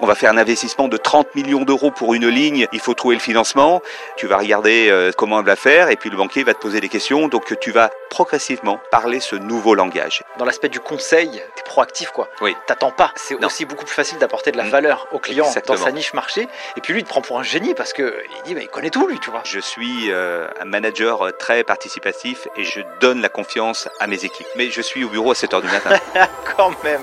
on va faire un investissement de 30 millions d'euros pour une ligne, il faut trouver le financement, tu vas regarder euh, comment on va faire et puis le banquier va te poser des questions, donc tu vas progressivement parler ce nouveau langage. Dans l'aspect du conseil, tu es proactif quoi. Oui. T'attends pas. C'est aussi beaucoup plus facile d'apporter de la Mm. valeur au client Exactement. dans sa niche marché. Et puis lui, il te prend pour un génie parce que il dit, bah, il connaît tout lui, tu vois. Je suis euh, un manager euh, très participatif et je donne la confiance à mes équipes. Mais je suis au bureau à 7h du matin. Quand même.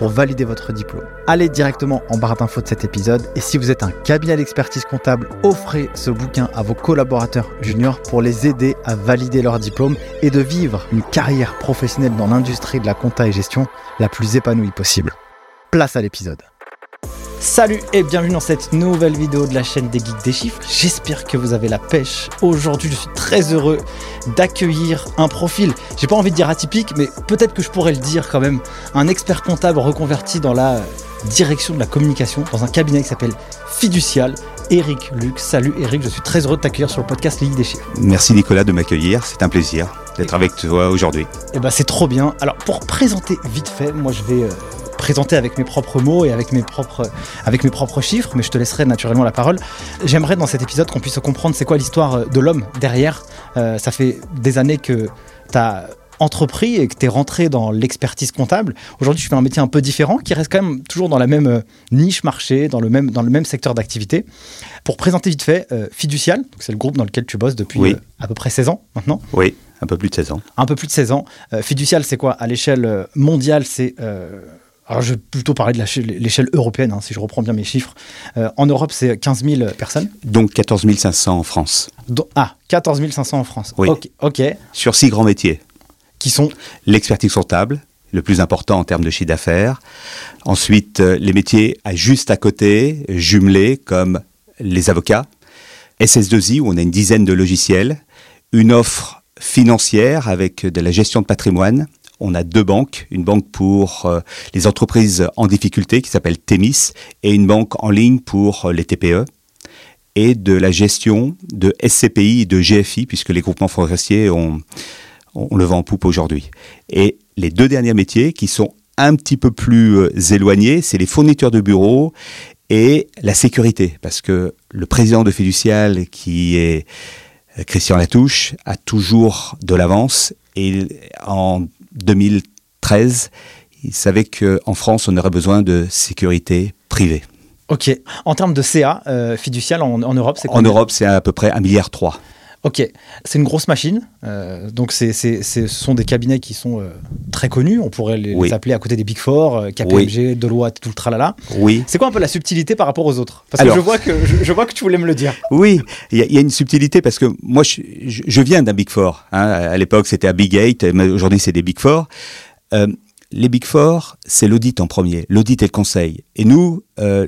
pour valider votre diplôme. Allez directement en barre d'infos de cet épisode et si vous êtes un cabinet d'expertise comptable, offrez ce bouquin à vos collaborateurs juniors pour les aider à valider leur diplôme et de vivre une carrière professionnelle dans l'industrie de la compta et gestion la plus épanouie possible. Place à l'épisode. Salut et bienvenue dans cette nouvelle vidéo de la chaîne des geeks des chiffres. J'espère que vous avez la pêche. Aujourd'hui, je suis très heureux d'accueillir un profil, j'ai pas envie de dire atypique, mais peut-être que je pourrais le dire quand même, un expert comptable reconverti dans la direction de la communication dans un cabinet qui s'appelle Fiducial. Eric Luc. Salut Eric, je suis très heureux de t'accueillir sur le podcast Les Geeks des chiffres. Merci Nicolas de m'accueillir, c'est un plaisir d'être avec toi aujourd'hui. Et ben c'est trop bien. Alors pour présenter vite fait, moi je vais euh, présenter avec mes propres mots et avec mes propres avec mes propres chiffres, mais je te laisserai naturellement la parole. J'aimerais dans cet épisode qu'on puisse comprendre c'est quoi l'histoire euh, de l'homme derrière. Euh, ça fait des années que tu as entrepris et que tu es rentré dans l'expertise comptable. Aujourd'hui, tu fais un métier un peu différent qui reste quand même toujours dans la même euh, niche marché, dans le même, dans le même secteur d'activité. Pour présenter vite fait, euh, Fiducial, c'est le groupe dans lequel tu bosses depuis Oui. euh, à peu près 16 ans maintenant Oui, un peu plus de 16 ans. un peu plus de 16 ans. Euh, fiducial, c'est quoi? À l'échelle mondiale, c'est. Alors, je vais plutôt parler de l'échelle européenne, hein, si je reprends bien mes chiffres. Euh, en Europe, c'est 15 000 personnes. Donc 14 500 en France, ah, 14 500 en France. Oui. Ok, ok. sur six grands métiers. Qui sont? L'expertise comptable, le plus important en termes de chiffre d'affaires. Ensuite, euh, les métiers à juste à côté, jumelés, comme les avocats. SS2I, où on a une dizaine de logiciels. Une offre financière avec de la gestion de patrimoine. On a deux banques, une banque pour euh, les entreprises en difficulté qui s'appelle Temis et une banque en ligne pour euh, les TPE et de la gestion de SCPI et de GFI puisque les groupements forestiers ont, on le vend en poupe aujourd'hui. Et les deux derniers métiers qui sont un petit peu plus euh, éloignés, c'est les fournitures de bureaux et la sécurité. Parce que le président de Fiducial, qui est Christian Latouche, a toujours de l'avance. Et en 2013, il savait qu'en France, on aurait besoin de sécurité privée. Ok. En termes de CA, euh, fiducial en, en Europe, c'est En combien? Europe, c'est à peu près 1,3 milliard. Ok. C'est une grosse machine. euh, donc, c'est, c'est- c'est- ce sont des cabinets qui sont euh, très connus. On pourrait les, Oui. les appeler à côté des Big Four, euh, KPMG, Deloitte, tout le tralala. Oui, C'est quoi un peu la subtilité par rapport aux autres? Parce Alors- que je vois que, je, je vois que tu voulais me le dire. Oui, il y, a- il y a une subtilité parce que moi, je, je- je viens d'un Big Four. hein. À l'époque, c'était à Big Eight, aujourd'hui, c'est des Big Four. Euh, les Big Four, c'est l'audit en premier, l'audit et le conseil. Et nous,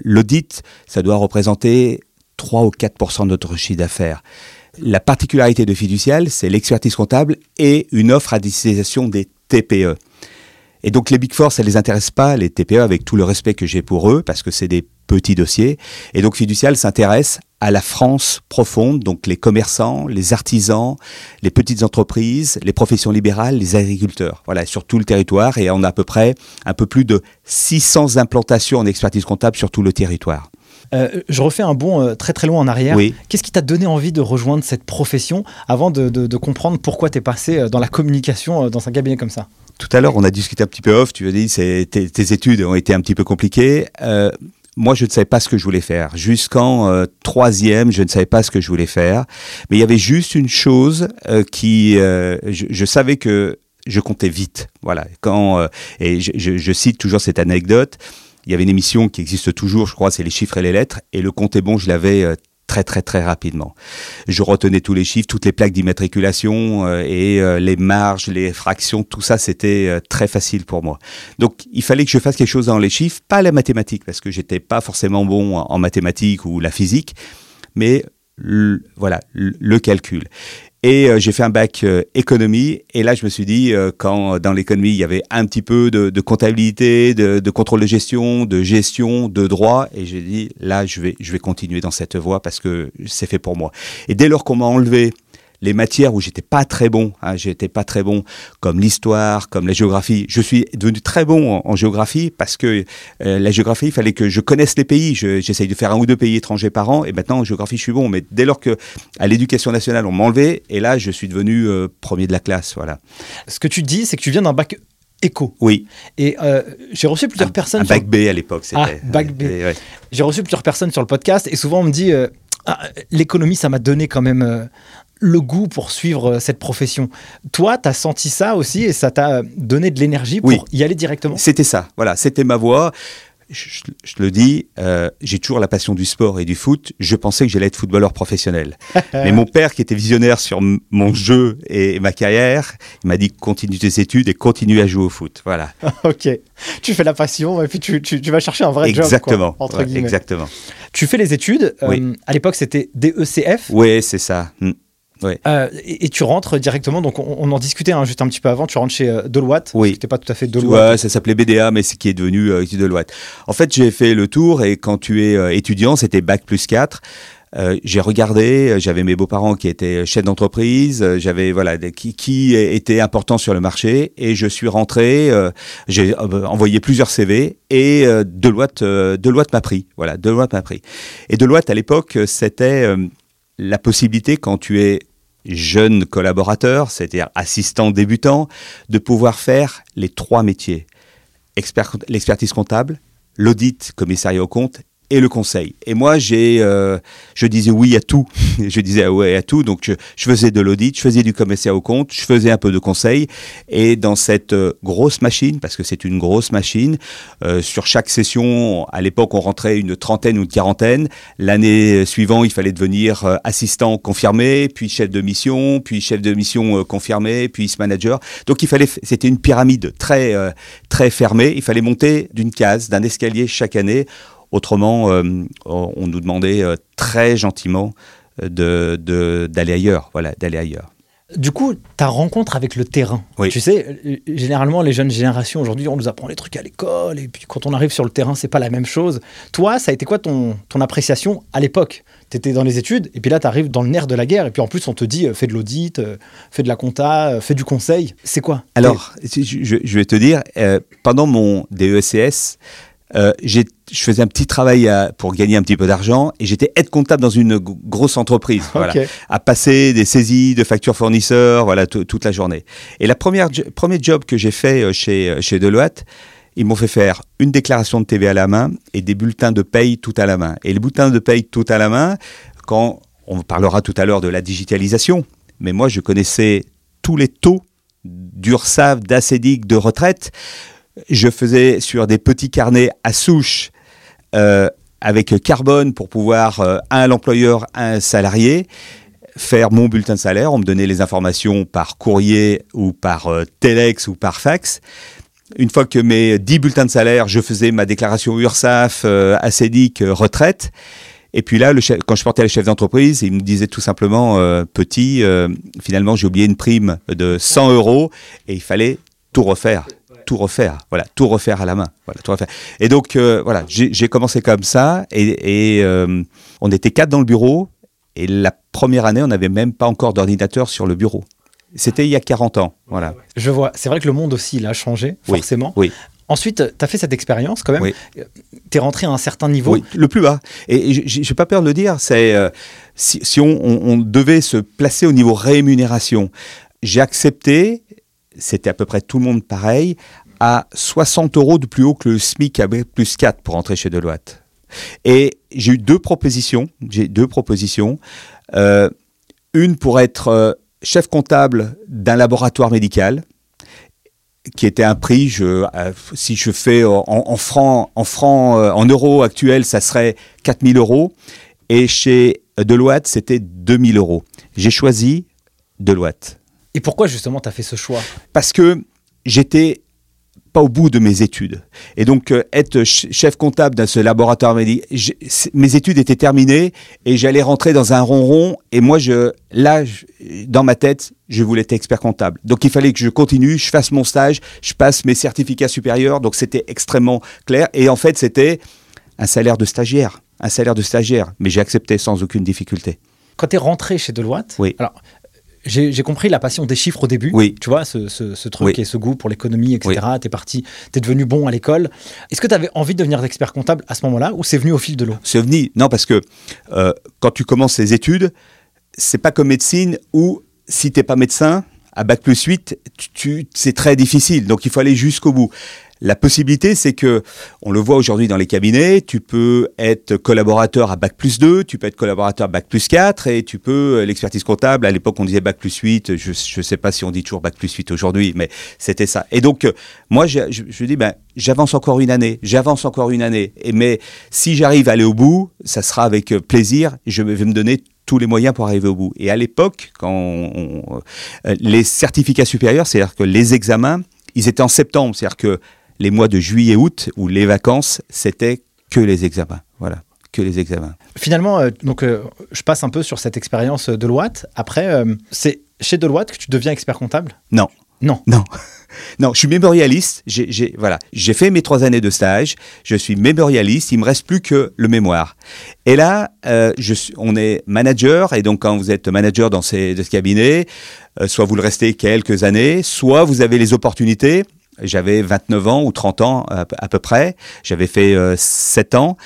l'audit, ça doit représenter 3 ou 4% de notre chiffre d'affaires. La particularité de Fiducial, c'est l'expertise comptable et une offre à destination des TPE. Et donc les Big Four, ça les intéresse pas, les TPE, avec tout le respect que j'ai pour eux, parce que c'est des petits dossiers. Et donc Fiducial s'intéresse à la France profonde, donc les commerçants, les artisans, les petites entreprises, les professions libérales, les agriculteurs. Voilà, sur tout le territoire. Et on a à peu près un peu plus de 600 implantations en expertise comptable sur tout le territoire. Euh, je refais un bond euh, très très loin en arrière. Oui. Qu'est-ce qui t'a donné envie de rejoindre cette profession avant de, de- de comprendre pourquoi tu es passé euh, dans la communication dans un cabinet comme ça? Tout à l'heure, on a discuté un petit peu off. Tu as dit que tes, tes études ont été un petit peu compliquées. Euh, moi, je ne savais pas ce que je voulais faire. Jusqu'en euh, troisième, je ne savais pas ce que je voulais faire. Mais il y avait juste une chose euh, qui, euh, je, je savais que je comptais vite. Voilà. Quand et je, je- je cite toujours cette anecdote. Il y avait une émission qui existe toujours, je crois, c'est les chiffres et les lettres. Et le compte est bon, je l'avais euh, très très très rapidement. Je retenais tous les chiffres, toutes les plaques d'immatriculation euh, et euh, les marges, les fractions, tout ça c'était très facile pour moi. Donc il fallait que je fasse quelque chose dans les chiffres, pas la mathématique parce que j'étais pas forcément bon en, mathématiques ou la physique, mais voilà le calcul. Et euh, j'ai fait un bac euh, économie. Et là, je me suis dit, euh, quand dans l'économie, il y avait un petit peu de, comptabilité, de, de, contrôle de gestion, de gestion, de droit, et j'ai dit, là, je vais, je vais continuer dans cette voie parce que c'est fait pour moi. Et dès lors qu'on m'a enlevé les matières où j'étais pas très bon, hein, j'étais pas très bon, comme l'histoire, comme la géographie. Je suis devenu très bon en, géographie parce que euh, la géographie, il fallait que je connaisse les pays. J'essaye de faire un ou deux pays étrangers par an, et maintenant en géographie, je suis bon. Mais dès lors que à l'éducation nationale, on m'a enlevé, et là, je suis devenu euh, premier de la classe. Voilà. Ce que tu dis, c'est que tu viens d'un bac éco. Oui. Et euh, j'ai reçu plusieurs personnes. Un bac B à l'époque, c'était. Ah, bac B. J'ai reçu plusieurs personnes sur le podcast et souvent on me dit ah, l'économie, ça m'a donné quand même le goût pour suivre euh, cette profession. Toi, tu as senti ça aussi et ça t'a donné de l'énergie pour y aller directement? C'était ça, voilà, c'était ma voie. Je, le dis, euh, j'ai toujours la passion du sport et du foot. Je pensais que j'allais être footballeur professionnel. Mais mon père, qui était visionnaire sur mon jeu et ma carrière, il m'a dit continue tes études et continue à jouer au foot. Voilà. ok. Tu fais la passion et puis tu, vas chercher un vrai exactement, job. Quoi, exactement. Tu fais les études. Euh, à l'époque, c'était DECF. Oui, c'est ça. Euh, et, tu rentres directement, donc on, en discutait hein, juste un petit peu avant, tu rentres chez euh, Deloitte. Oui. C'était pas tout à fait Deloitte. Ouais, ça s'appelait BDA, mais c'est qui est devenu euh, Deloitte. En fait, j'ai fait le tour et quand tu es étudiant, c'était Bac plus 4. j'ai regardé, j'avais mes beaux-parents qui étaient chefs d'entreprise, j'avais voilà qui, qui était important sur le marché et je suis rentré, j'ai envoyé plusieurs CV et Deloitte, Deloitte m'a pris, voilà, Deloitte m'a pris. Et Deloitte à l'époque, c'était la possibilité quand tu es jeune collaborateur, c'est-à-dire assistant débutant, de pouvoir faire les trois métiers. l'expertise comptable, l'audit commissariat au compte et le conseil. Et moi, j'ai, euh, je disais oui à tout. je disais oui à tout. Donc, je, faisais de l'audit, je faisais du commissaire au compte, je faisais un peu de conseil. Et dans cette euh, grosse machine, parce que c'est une grosse machine, euh, sur chaque session, à l'époque, on rentrait une trentaine ou une quarantaine. L'année suivante, il fallait devenir assistant confirmé, puis chef de mission, puis chef de mission confirmé, puis manager. Donc, il fallait, c'était une pyramide très, très fermée. Il fallait monter d'une case, d'un escalier chaque année Autrement, euh, on nous demandait euh, très gentiment euh, de, d'aller ailleurs, voilà, d'aller ailleurs. Du coup, ta rencontre avec le terrain. Tu sais, généralement, les jeunes générations aujourd'hui, on nous apprend les trucs à l'école, et puis quand on arrive sur le terrain, c'est pas la même chose. Toi, ça a été quoi ton, ton appréciation à l'époque? Tu étais dans les études, et puis là, tu arrives dans le nerf de la guerre, et puis en plus, on te dit fais de l'audit, fais de la compta, fais du conseil. C'est quoi? Alors, je, vais te dire, pendant mon DECS, euh, je faisais un petit travail pour gagner un petit peu d'argent et j'étais aide comptable dans une grosse entreprise, voilà, à passer des saisies de factures fournisseurs, voilà, toute la journée. Et la première premier job que j'ai fait euh, chez euh, chez Deloitte, ils m'ont fait faire une déclaration de TV à la main et des bulletins de paye tout à la main. Et les bulletins de paye tout à la main, quand on parlera tout à l'heure de la digitalisation, mais moi je connaissais tous les taux d'URSAF, d'ACEDIC, de retraite je faisais sur des petits carnets à souche euh, avec carbone pour pouvoir, euh, un l'employeur, un salarié, faire mon bulletin de salaire. On me donnait les informations par courrier ou par euh, telex ou par fax. Une fois que mes 10 bulletins de salaire, je faisais ma déclaration URSAF, ACEDIC, retraite. Et puis là, quand je portais le chef d'entreprise, il me disait tout simplement, petit, finalement j'ai oublié une prime de 100 euros et il fallait tout refaire tout refaire, voilà, tout refaire à la main, voilà, tout refaire. Et donc euh, voilà, j'ai commencé comme ça, et, euh, on était quatre dans le bureau, et la première année, on n'avait même pas encore d'ordinateur sur le bureau. C'était il y a 40 ans, voilà. Je vois, c'est vrai que le monde aussi, il a changé, forcément. Oui. Ensuite, tu as fait cette expérience quand même. Oui. Tu es rentré à un certain niveau. Oui, le plus bas. Et j'ai pas peur de le dire, c'est euh, si, on, devait se placer au niveau rémunération, j'ai accepté c'était à peu près tout le monde pareil, à 60 euros de plus haut que le SMIC à plus 4 pour entrer chez Deloitte. Et j'ai eu deux propositions. J'ai deux propositions. Euh, une pour être euh, chef comptable d'un laboratoire médical, qui était un prix, je, euh, si je fais en, francs, en en euros actuels, ça serait 4000 euros. Et chez Deloitte, c'était 2000 euros. J'ai choisi Deloitte. Et pourquoi justement tu as fait ce choix? Parce que j'étais pas au bout de mes études. Et donc, euh, être chef comptable dans ce laboratoire, mes études étaient terminées et j'allais rentrer dans un ronron. Et moi, je, là, dans ma tête, je voulais être expert comptable. Donc, il fallait que je continue, je fasse mon stage, je passe mes certificats supérieurs. Donc, c'était extrêmement clair. Et en fait, c'était un salaire de stagiaire. Un salaire de stagiaire. Mais j'ai accepté sans aucune difficulté. Quand tu es rentré chez Deloitte, oui. alors j'ai compris la passion des chiffres au début. Oui. Tu vois, ce, truc et ce goût pour l'économie, etc. Tu es parti, tu es devenu bon à l'école. Est-ce que tu avais envie de devenir expert comptable à ce moment-là ou c'est venu au fil de l'eau? C'est venu, non, parce que euh, quand tu commences les études, c'est pas comme médecine où si tu n'es pas médecin, à bac plus 8, tu, c'est très difficile. Donc il faut aller jusqu'au bout. La possibilité, c'est que, on le voit aujourd'hui dans les cabinets, tu peux être collaborateur à Bac plus 2, tu peux être collaborateur à Bac plus 4, et tu peux, euh, l'expertise comptable, à l'époque on disait Bac plus 8, je ne sais pas si on dit toujours Bac plus 8 aujourd'hui, mais c'était ça. Et donc, euh, moi, je, je, dis, ben, j'avance encore une année, j'avance encore une année, et, mais si j'arrive à aller au bout, ça sera avec euh, plaisir, je vais me donner tous les moyens pour arriver au bout. Et à l'époque, quand les certificats supérieurs, c'est-à-dire que les examens, ils étaient en septembre, c'est-à-dire que les mois de juillet août où les vacances c'était que les examens. Voilà que les examens. Finalement, euh, donc, euh, je passe un peu sur cette expérience de Deloitte. Après, euh, c'est chez Deloitte que tu deviens expert comptable? Non. Non. Non. Non, je suis mémorialiste. J'ai voilà, j'ai fait mes trois années de stage. Je suis mémorialiste. Il me reste plus que le mémoire. Et là, je suis, on est manager. Et donc, quand vous êtes manager dans ces, de ce cabinet, soit vous le restez quelques années, soit vous avez les opportunités j'avais 29 ans ou 30 ans à, peu près. J'avais fait 7 euh, ans.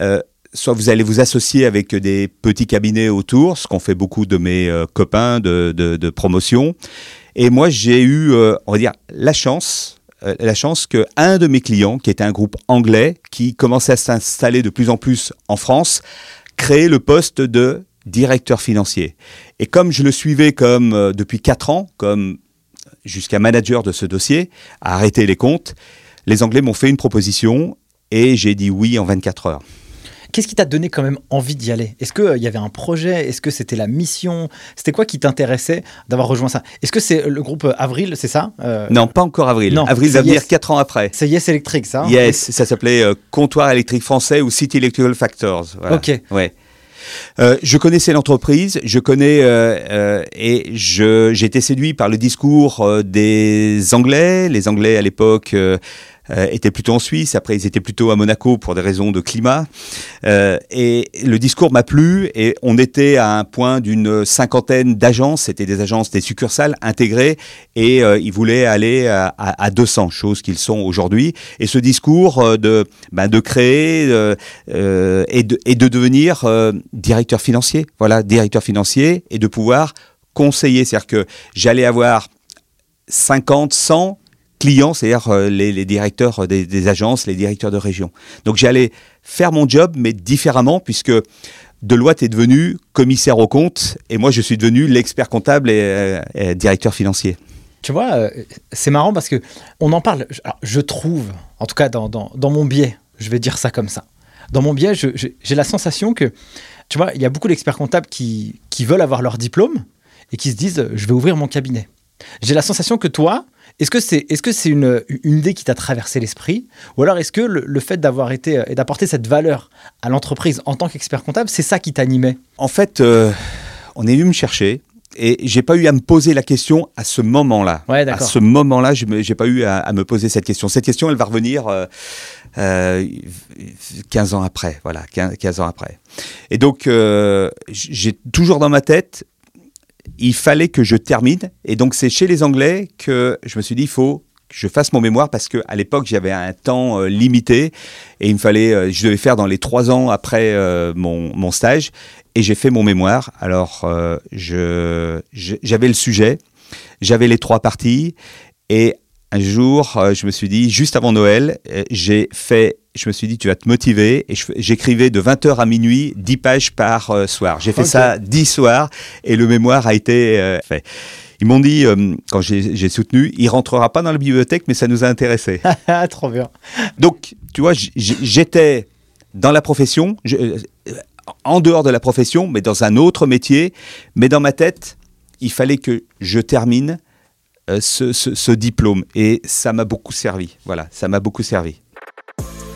Euh, soit vous allez vous associer avec des petits cabinets autour, ce qu'ont fait beaucoup de mes euh, copains de, promotion. Et moi, j'ai eu, on va dire, la chance, la chance que un de mes clients, qui était un groupe anglais, qui commençait à s'installer de plus en plus en France, crée le poste de directeur financier. Et comme je le suivais comme depuis 4 ans, comme jusqu'à manager de ce dossier, à arrêter les comptes. Les Anglais m'ont fait une proposition et j'ai dit oui en 24 heures. Qu'est-ce qui t'a donné quand même envie d'y aller? Est-ce qu'il euh, y avait un projet? Est-ce que c'était la mission? C'était quoi qui t'intéressait d'avoir rejoint ça? Est-ce que c'est le groupe euh, Avril, c'est ça? Euh, Non, pas encore Avril. Non, Avril va venir 4 ans après. C'est Yes Electric, ça Yes, ça s'appelait Comptoir électrique français ou City Electrical Factors. Ok. Ouais. Euh, je connaissais l'entreprise, je connais euh, euh, et j'ai été séduit par le discours des Anglais. Les Anglais à l'époque étaient plutôt en Suisse, après ils étaient plutôt à Monaco pour des raisons de climat. Euh, et le discours m'a plu et on était à un point d'une cinquantaine d'agences, c'était des agences, des succursales intégrées et euh, ils voulaient aller à, à, 200, choses qu'ils sont aujourd'hui. Et ce discours de, ben, de créer et, de, et de devenir directeur financier, voilà, directeur financier et de pouvoir conseiller, c'est-à-dire que j'allais avoir 50, 100 clients, c'est-à-dire euh, les, directeurs des, agences, les directeurs de région. Donc j'allais faire mon job, mais différemment, puisque Deloitte est devenu commissaire aux comptes, et moi je suis devenu l'expert comptable et, euh, directeur financier. Tu vois, euh, c'est marrant parce que on en parle. je trouve, en tout cas dans, mon biais, je vais dire ça comme ça. Dans mon biais, j'ai la sensation que, tu vois, il y a beaucoup d'experts comptables qui, qui veulent avoir leur diplôme et qui se disent, je vais ouvrir mon cabinet. J'ai la sensation que toi, est-ce que c'est est -ce c'est une, une, idée qui t'a traversé l'esprit Ou alors est-ce que le, fait d'avoir été euh, et d'apporter cette valeur à l'entreprise en tant qu'expert comptable, c'est ça qui t'animait? En fait, euh, on est venu me chercher. Et j'ai pas eu à me poser la question à ce moment-là. à ce moment-là, je n'ai pas eu à, me poser cette question. Cette question, elle va revenir euh, 15 ans après. Voilà, 15, ans après. Et donc, j'ai toujours dans ma tête il fallait que je termine. Et donc, c'est chez les Anglais que je me suis dit, il faut que je fasse mon mémoire parce qu'à l'époque, j'avais un temps euh, limité et il me fallait, euh, je devais faire dans les trois ans après euh, mon, mon, stage. Et j'ai fait mon mémoire. Alors, je, j'avais le sujet, j'avais les trois parties. Et un jour, je me suis dit, juste avant Noël, j'ai fait je me suis dit, tu vas te motiver. Et j'écrivais de 20h à minuit 10 pages par euh, soir. J'ai fait ça 10 soirs et le mémoire a été euh, fait. Ils m'ont dit, euh, quand j'ai soutenu, il rentrera pas dans la bibliothèque, mais ça nous a intéressés. Trop bien. Donc, tu vois, j'étais dans la profession, en dehors de la profession, mais dans un autre métier. Mais dans ma tête, il fallait que je termine ce, ce- ce diplôme et ça m'a beaucoup servi. Voilà, ça m'a beaucoup servi.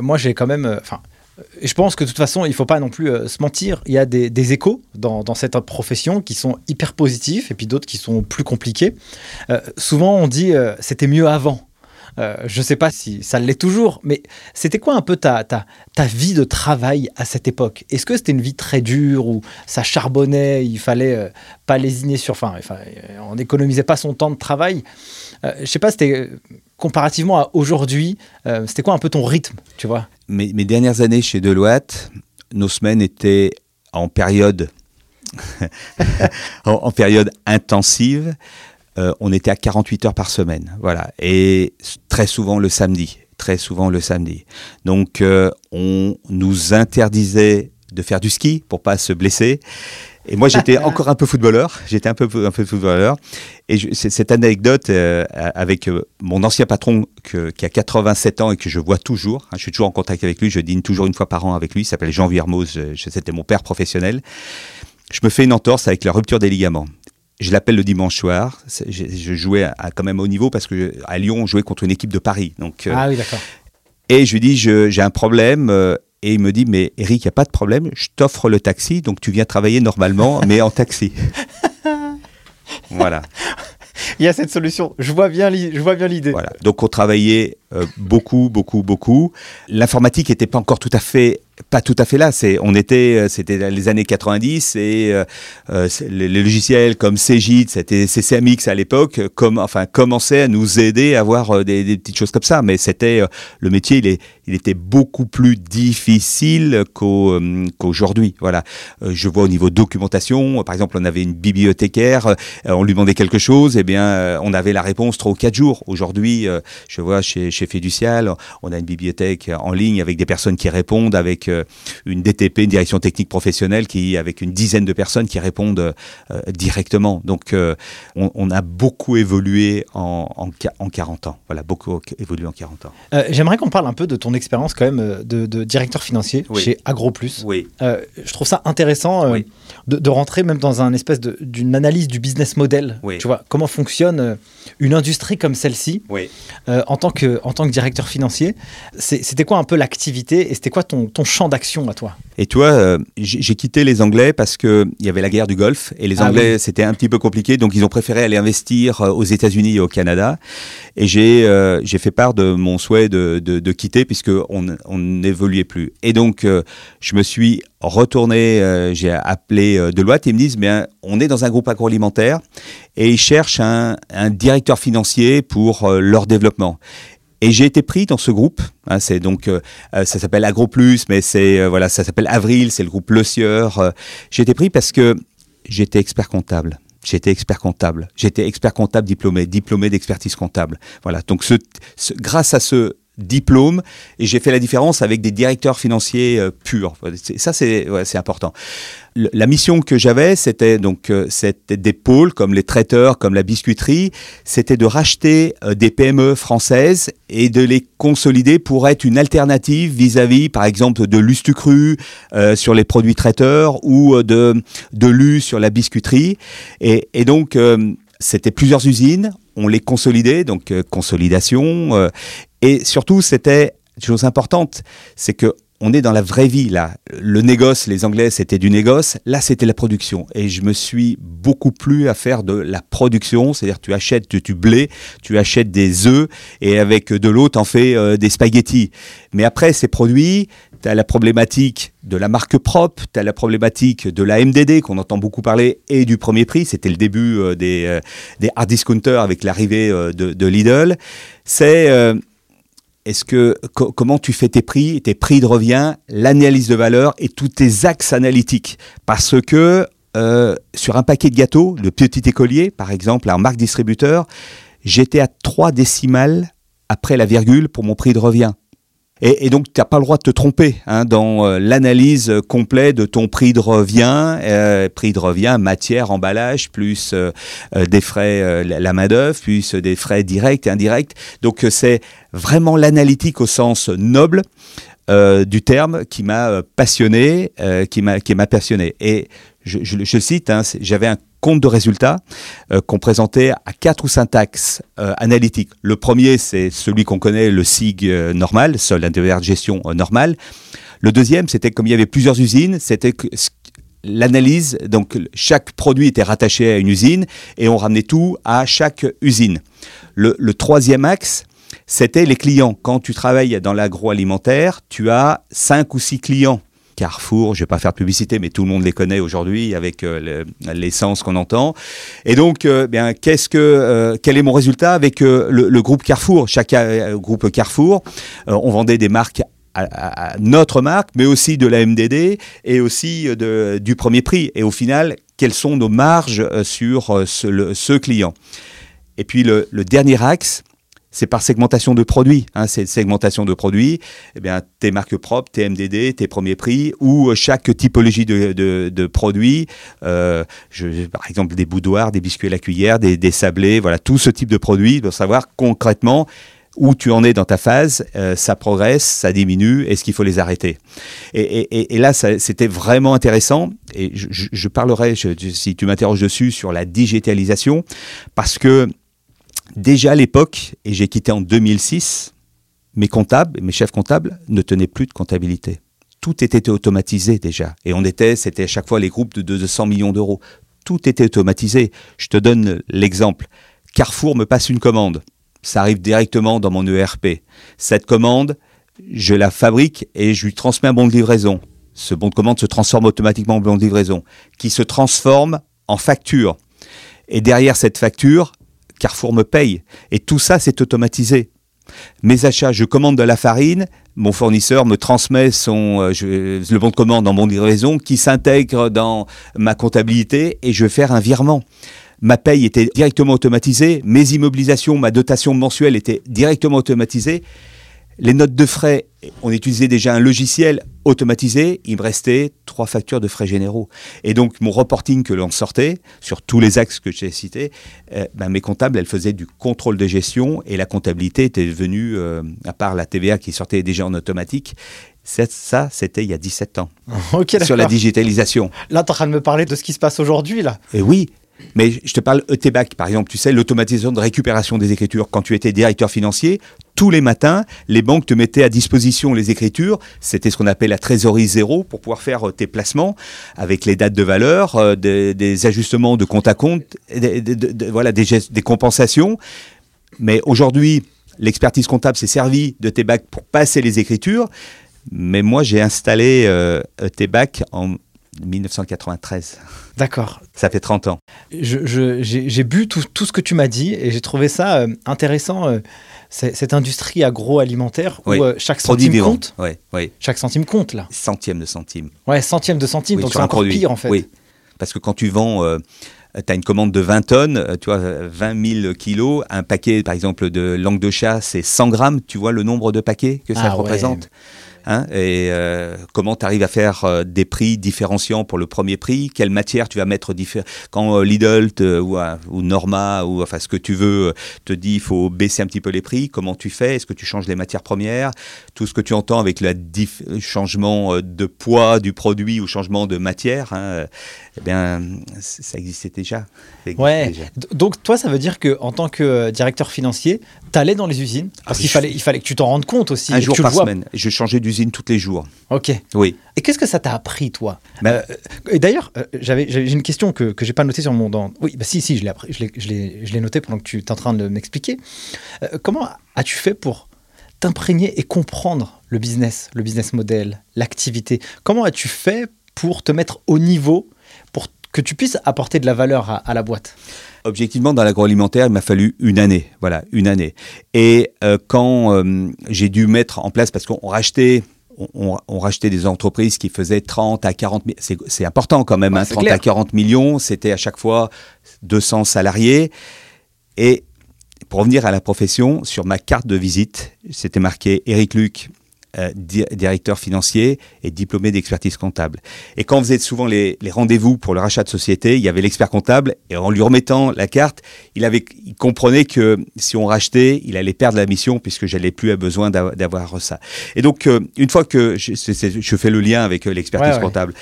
moi j'ai quand même. euh, Enfin, euh, je pense que de toute façon, il faut pas non plus euh, se mentir. Il y a des, échos dans, cette profession qui sont hyper positifs et puis d'autres qui sont plus compliqués. Euh, souvent, on dit euh, c'était mieux avant. Euh, je sais pas si ça l'est toujours, mais c'était quoi un peu ta, vie de travail à cette époque? Est-ce que c'était une vie très dure où ça charbonnait, il fallait euh, pas lésiner sur. Enfin, euh, on n'économisait pas son temps de travail? Euh, Je sais pas, c'était euh, comparativement à aujourd'hui, euh, c'était quoi un peu ton rythme, tu vois? Mes, mes dernières années chez Deloitte, nos semaines étaient en période, en, période intensive. Euh, on était à 48 heures par semaine, voilà, et très souvent le samedi, très souvent le samedi. Donc, euh, on nous interdisait de faire du ski pour pas se blesser. Et moi, j'étais encore un peu footballeur. J'étais un peu, un peu footballeur. Et je- cette anecdote euh, avec euh, mon ancien patron que- qui a 87 ans et que je vois toujours. hein, je suis toujours en contact avec lui. Je dîne toujours une fois par an avec lui. Il s'appelle Jean Viermoz. je- C'était mon père professionnel. Je me fais une entorse avec la rupture des ligaments. Je l'appelle le dimanche soir. Je, je jouais à, à quand même haut niveau parce que à Lyon, on jouait contre une équipe de Paris. Donc, euh, Ah oui, d'accord. et je lui dis, j'ai un problème. Et il me dit, mais Eric, il n'y a pas de problème, je t'offre le taxi, donc tu viens travailler normalement, mais en taxi. voilà, Il y a cette solution. Je vois bien l'idée. voilà. Donc on travaillait euh, beaucoup, beaucoup, beaucoup. L'informatique n'était pas encore tout à fait, pas tout à fait là. C'est, on était, euh, c'était les années 90 et euh, les, logiciels comme Cegid, c'était CCMX à l'époque, comme, enfin, commençaient à nous aider à avoir des, des petites choses comme ça. Mais c'était, le métier, il, est, il était beaucoup plus difficile qu'au, qu'aujourd'hui. Voilà. Je vois au niveau documentation, par exemple, on avait une bibliothécaire, on lui demandait quelque chose, et bien, euh, on avait la réponse trois ou quatre jours. Aujourd'hui, je vois chez, chez Fiducial, on a une bibliothèque en ligne avec des personnes qui répondent, avec euh, une DTP, une direction technique professionnelle, qui avec une dizaine de personnes qui répondent euh, directement. Donc, euh, on, on a beaucoup évolué en, en, en 40 ans. Voilà, beaucoup évolué en 40 ans. J'aimerais qu'on parle un peu de ton expérience quand même de, de directeur financier Oui. chez AgroPlus. Oui. Je trouve ça intéressant Oui. de, de rentrer même dans un espèce d'une analyse du business model. Oui. Tu vois comment fonctionne une industrie comme celle-ci Oui. euh, en tant que en tant que directeur financier. C'était quoi un peu l'activité et c'était quoi ton, ton champ d'action à toi? Et tu vois, euh, j'ai quitté les Anglais parce que il y avait la guerre du Golfe et les Ah Anglais c'était un petit peu compliqué, donc ils ont préféré aller investir euh, aux États-Unis et au Canada. Et j'ai euh, fait part de mon souhait de, de, de quitter puisque on n'évoluait plus. Et donc euh, je me suis retourné, euh, j'ai appelé euh, Deloitte et ils me disent bien on est dans un groupe agroalimentaire et ils cherchent un, un directeur financier pour euh, leur développement. Et j'ai été pris dans ce groupe. hein, c'est donc euh, euh, ça s'appelle AgroPlus, mais c'est euh, voilà, ça s'appelle Avril, c'est le groupe Le Sieur. euh. j'ai été pris parce que j'étais expert comptable. J'étais expert comptable. J'étais expert comptable diplômé, diplômé d'expertise comptable. Voilà. Donc ce, ce- grâce à ce diplôme, et j'ai fait la différence avec des directeurs financiers euh, purs. Ça c'est ouais, important. La mission que j'avais, c'était donc euh, des pôles comme les traiteurs, comme la biscuiterie, c'était de racheter euh, des PME françaises et de les consolider pour être une alternative vis-à-vis, par exemple, de l'Ustucru euh, sur les produits traiteurs ou de de l'U sur la biscuiterie. Et, et donc c'était plusieurs usines, on les consolidait, donc consolidation. Et surtout, c'était une chose importante, c'est que on est dans la vraie vie là. Le négoce, les Anglais, c'était du négoce. Là, c'était la production. Et je me suis beaucoup plu à faire de la production, c'est-à-dire tu achètes du, blé, tu achètes des œufs et avec de l'eau, t'en fais euh, des spaghettis. Mais après ces produits, tu as la problématique de la marque propre, tu as la problématique de la MDD qu'on entend beaucoup parler et du premier prix. C'était le début euh, des, euh, des hard discounters avec l'arrivée euh, de, de Lidl. C'est est-ce que co- comment tu fais tes prix, tes prix de revient, l'analyse de valeur et tous tes axes analytiques Parce que euh, sur un paquet de gâteaux, le petit écolier, par exemple, en marque distributeur, j'étais à 3 décimales après la virgule pour mon prix de revient. Et, donc, tu n'as pas le droit de te tromper hein, dans euh, l'analyse complète de ton prix de revient, euh, prix de revient, matière, emballage, plus euh, des frais, la main-d'œuvre, plus des frais directs et indirects. Donc, c'est vraiment l'analytique au sens noble. du terme qui m'a passionné, qui m'a qui m'a passionné. Et je, je, cite, hein, j'avais un compte de résultats euh, qu'on présentait à quatre ou cinq axes euh, analytiques. Le premier, c'est celui qu'on connaît, le SIG euh, normal, seul individuel de gestion normal. Le deuxième, c'était comme il y avait plusieurs usines, c'était l'analyse, donc chaque produit était rattaché à une usine et on ramenait tout à chaque usine. Le troisième axe, c'était les clients. Quand tu travailles dans l'agroalimentaire, tu as cinq ou six clients Carrefour, je vais pas faire publicité, mais tout le monde les connaît aujourd'hui avec euh, l'essence qu'on entend. Et donc, euh, bien, qu'est-ce que, euh, quel est mon résultat avec le, groupe Carrefour? Chaque groupe Carrefour, on vendait des marques à, notre marque, mais aussi de la MDD et aussi de, du premier prix. Et au final, quelles sont nos marges sur ce, client? Et puis le dernier axe, c'est par segmentation de produits. Hein, c'est segmentation de produits, eh bien, tes marques propres, tes MDD, tes premiers prix, ou chaque typologie de, produits, euh, je, par exemple des boudoirs, des biscuits à la cuillère, des, sablés, voilà, tout ce type de produits, pour savoir concrètement où tu en es dans ta phase, euh, ça progresse, ça diminue, est-ce qu'il faut les arrêter? Et, là, c'était vraiment intéressant, et je, parlerai, si tu m'interroges dessus, sur la digitalisation, parce que Déjà à l'époque, et j'ai quitté en 2006, mes comptables, mes chefs comptables ne tenaient plus de comptabilité. Tout était automatisé déjà. Et on était, c'était à chaque fois les groupes de 200 millions d'euros. Tout était automatisé. Je te donne l'exemple. Carrefour me passe une commande. Ça arrive directement dans mon ERP. Cette commande, je la fabrique et je lui transmets un bon de livraison. Ce bon de commande se transforme automatiquement en bon de livraison, qui se transforme en facture. Et derrière cette facture, Carrefour me paye. Et tout ça, c'est automatisé. Mes achats, je commande de la farine, mon fournisseur me transmet son, euh, le bon de commande dans mon livraison qui s'intègre dans ma comptabilité et je vais faire un virement. Ma paye était directement automatisée, mes immobilisations, ma dotation mensuelle était directement automatisée les notes de frais, on utilisait déjà un logiciel automatisé, il me restait trois factures de frais généraux. Et donc mon reporting que l'on sortait sur tous les axes que j'ai cités, euh, ben, mes comptables, elles faisaient du contrôle de gestion et la comptabilité était devenue, euh, à part la TVA qui sortait déjà en automatique, ça, c'était il y a 17 ans. sur la digitalisation. Là, tu es en train de me parler de ce qui se passe aujourd'hui, là. Et oui, mais je te parle ETBAC, par exemple, tu sais, l'automatisation de récupération des écritures. Quand tu étais directeur financier, tous les matins, les banques te mettaient à disposition les écritures. C'était ce qu'on appelle la trésorerie zéro pour pouvoir faire euh, tes placements avec les dates de valeur, euh, des, ajustements de compte à compte, des, voilà, des, des compensations. Mais aujourd'hui, l'expertise comptable s'est servie de ETBAC pour passer les écritures. Mais moi, j'ai installé euh, ETBAC en 1993. D'accord. Ça fait 30 ans. J'ai bu tout, tout, ce que tu m'as dit et j'ai trouvé ça euh, intéressant, euh, cette industrie agroalimentaire où euh, chaque centime compte. Oui, oui. Chaque centime compte, là. Centième de centime. Ouais, centième de centime, donc c'est encore pire en fait. Oui, parce que quand tu vends tu as une commande de 20 tonnes, tu vois, 20 000 kilos, un paquet, par exemple, de langue de chat, c'est 100 grammes, tu vois le nombre de paquets que ça ah représente? Hein, et euh, comment tu arrives à faire euh, des prix différenciants pour le premier prix? Quelle matière tu vas mettre Quand euh, Lidl ou, Norma ou enfin ce que tu veux te dit il faut baisser un petit peu les prix, comment tu fais? Est-ce que tu changes les matières premières? Tout ce que tu entends avec le changement de poids du produit ou changement de matière, hein, eh bien ça existait déjà. ouais. Donc toi ça veut dire que en tant que directeur financier, tu allais dans les usines? Parce ah, qu'il fallait, il fallait que tu t'en rendes compte aussi. Un jour par semaine. Je changeais du usine tous les jours. Ok. Oui. Et qu'est-ce que ça t'a appris, toi? Ben, euh, Et d'ailleurs, euh, j'avais j'ai une question que je n'ai pas notée sur mon... Dans... Oui, bah si, si, je l'ai noté pendant que tu es en train de m'expliquer. Euh, comment as-tu fait pour t'imprégner et comprendre le business, le business model, l'activité? Comment as-tu fait pour te mettre au niveau, que tu puisses apporter de la valeur à la boîte Objectivement, dans l'agroalimentaire, il m'a fallu une année. Voilà, une année. Et euh, quand euh, j'ai dû mettre en place, parce qu'on rachetait on, rachetait des entreprises qui faisaient 30 à 40 c'est important quand même, 30 hein, à 40 millions, c'était à chaque fois 200 salariés. Et pour revenir à la profession, sur ma carte de visite, c'était marqué Eric Luc, euh, directeur financier et diplômé d'expertise comptable. Et quand on faisait souvent les, rendez-vous pour le rachat de société, il y avait l'expert comptable et en lui remettant la carte, il, avait, il comprenait que si on rachetait, il allait perdre la mission puisque j'allais plus avoir besoin d'avoir ça. Et donc, euh, une fois que je, je, fais le lien avec euh, l'expertise comptable,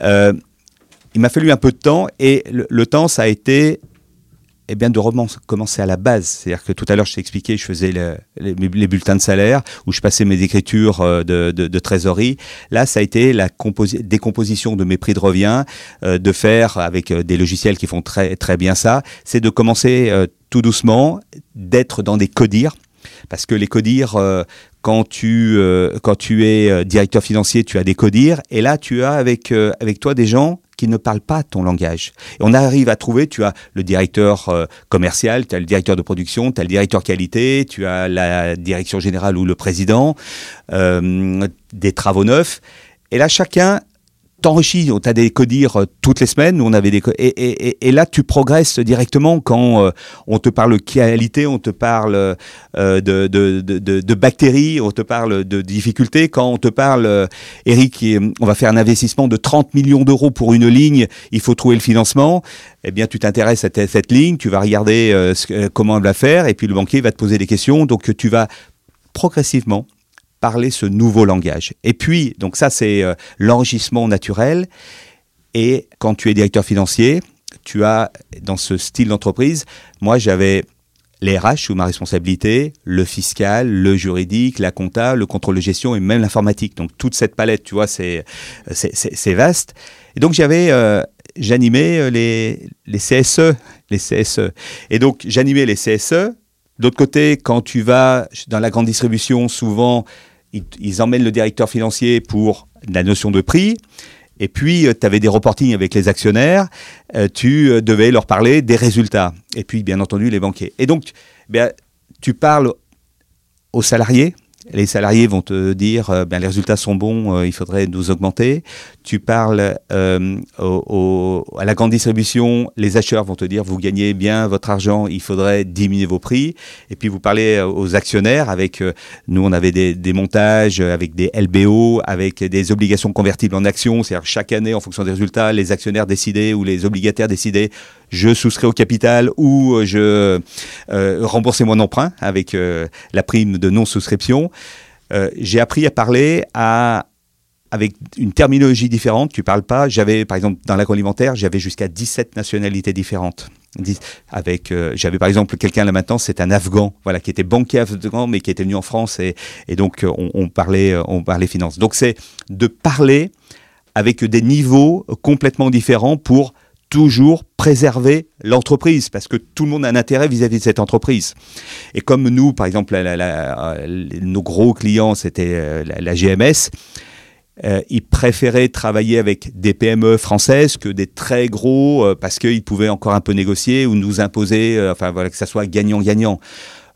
il m'a fallu un peu de temps et le temps, ça a été eh bien, de commencer à la base. C'est-à-dire que tout à l'heure, je t'ai expliqué, je faisais les, bulletins de salaire, où je passais mes écritures euh, de, trésorerie. Là, ça a été la décomposition de mes prix de revient, euh, de faire avec euh, des logiciels qui font très, très bien ça. C'est de commencer tout doucement, d'être dans des codires. Parce que les codires, quand tu, quand tu es directeur financier, tu as des codires. Et là, tu as avec, avec toi des gens qui ne parlent pas ton langage. On arrive à trouver, tu as le directeur euh, commercial, tu as le directeur de production, tu as le directeur qualité, tu as la direction générale ou le président euh, des travaux neufs. Et là, chacun t'enrichis. Tu as des codires euh, toutes les semaines. on avait des et, et, et, là, tu progresses directement quand euh, on te parle qualité, on te parle euh, de, de, de, bactéries, on te parle de difficultés. Quand on te parle, Eric, on va faire un investissement de 30 millions d'euros pour une ligne, il faut trouver le financement. Eh bien, tu t'intéresses à cette ligne, tu vas regarder comment elle va faire, et puis le banquier va te poser des questions. Donc, tu vas progressivement parler ce nouveau langage. Et puis, donc ça c'est euh, l'enrichissement naturel. Et quand tu es directeur financier, tu as dans ce style d'entreprise, moi j'avais les RH sous ma responsabilité, le fiscal, le juridique, la compta, le contrôle de gestion et même l'informatique. Donc toute cette palette, tu vois, c'est c'est vaste. Et donc j'avais euh, j'animais euh, les, les CSE, les CSE. Et donc j'animais les CSE D'autre côté, quand tu vas dans la grande distribution, souvent, ils, emmènent le directeur financier pour la notion de prix. Et puis, euh, tu avais des reportings avec les actionnaires, euh, tu euh, devais leur parler des résultats. Et puis, bien entendu, les banquiers. Et donc, ben, tu parles aux salariés, les salariés vont te dire euh, ben, les résultats sont bons, euh, il faudrait nous augmenter. Tu parles euh, à la grande distribution, les acheteurs vont te dire vous gagnez bien votre argent, il faudrait diminuer vos prix. Et puis vous parlez aux actionnaires avec, nous on avait des, des, montages avec des LBO, avec des obligations convertibles en actions, c'est-à-dire chaque année en fonction des résultats, les actionnaires décidaient ou les obligataires décidaient je souscris au capital ou euh, je euh, mon emprunt avec euh, la prime de non-souscription. j'ai appris à parler à, avec une terminologie différente. Tu parles pas. J'avais, par exemple, dans l'agroalimentaire, j'avais jusqu'à 17 nationalités différentes. J'avais par exemple quelqu'un là maintenant, c'est un Afghan, voilà, qui était banquier afghan, mais qui était venu en France et, donc on, parlait, on parlait finances. Donc c'est de parler avec des niveaux complètement différents pour toujours préserver l'entreprise parce que tout le monde a un intérêt vis-à-vis de cette entreprise. Et comme nous, par exemple, nos gros clients, c'était euh, la, GMS, euh, ils préféraient travailler avec des PME françaises que des très gros euh, parce qu'ils pouvaient encore un peu négocier ou nous imposer, enfin voilà, que ça soit gagnant-gagnant.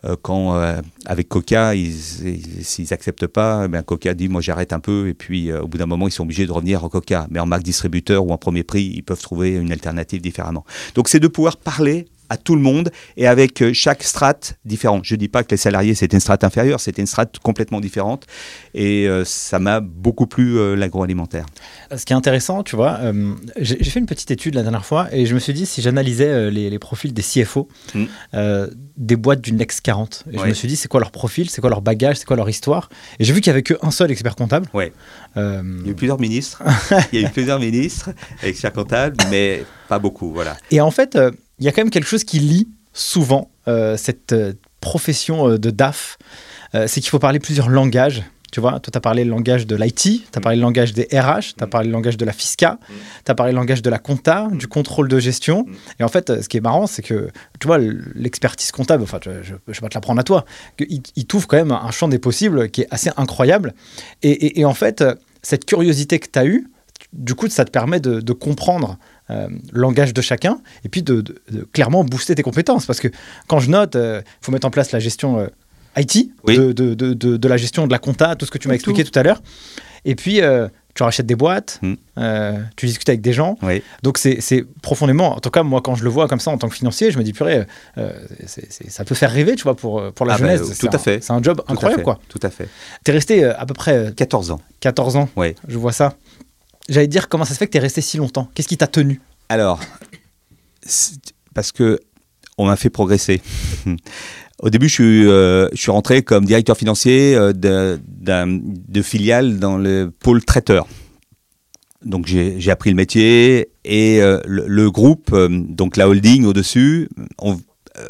Euh, quand euh, avec Coca, s'ils n'acceptent pas, ben Coca dit moi j'arrête un peu et puis euh, au bout d'un moment ils sont obligés de revenir en Coca. Mais en marque distributeur ou en premier prix, ils peuvent trouver une alternative différemment. Donc c'est de pouvoir parler à tout le monde et avec euh, chaque strate différente. Je ne dis pas que les salariés c'était une strate inférieure, c'était une strate complètement différente et euh, ça m'a beaucoup plu euh, l'agroalimentaire. Ce qui est intéressant, tu vois, j'ai fait une petite étude la dernière fois et je me suis dit si j'analysais les, profils des CFO hmm. des boîtes du Next 40, et je me suis dit c'est quoi leur profil, c'est quoi leur bagage, c'est quoi leur histoire? Et j'ai vu qu'il n'y avait qu'un seul expert comptable. Ouais. Il y a eu plusieurs ministres, il y a eu plusieurs ministres experts comptables, mais pas beaucoup, voilà. Et en fait il y a quand même quelque chose qui lie souvent euh, cette euh, profession euh, de DAF, c'est qu'il faut parler plusieurs langages. Tu vois, toi, tu as parlé le langage de l'IT, tu as parlé le langage des RH, tu as parlé le langage de la FISCA, tu as parlé le langage de la compta, du contrôle de gestion. Et en fait, ce qui est marrant, c'est que, tu vois, l'expertise comptable, enfin, je ne vais pas te l'apprendre à toi, il, il t'ouvre quand même un champ des possibles qui est assez incroyable. Et, en fait, cette curiosité que tu as eue, du coup, ça te permet de comprendre euh, langage de chacun, et puis de, clairement booster tes compétences. Parce que quand je note, il euh, faut mettre en place la gestion euh, IT, de, de, la gestion de la compta, tout ce que tu m'as expliqué tout. à l'heure. Et puis, tu tu rachètes des boîtes, Hmm. euh, tu discutes avec des gens. Oui. Donc c'est profondément, en tout cas moi quand je le vois comme ça en tant que financier, je me dis purée, euh, c'est- ça peut faire rêver, tu vois, pour, pour la Ah bah, jeunesse. tout C'est à un- fait. C'est un job Tout à incroyable fait, quoi. Tout à fait. T'es resté euh, à peu près euh, 14 ans. 14 ans, Oui. je vois ça. J'allais dire comment ça se fait que t'es resté si longtemps? Qu'est-ce qui t'a tenu? Alors, parce que on m'a fait progresser. Au début, je suis, euh, je suis rentré comme directeur financier euh, de, de filiale dans le pôle traiteur. Donc j'ai appris le métier et euh, le, le groupe, donc la holding au-dessus, on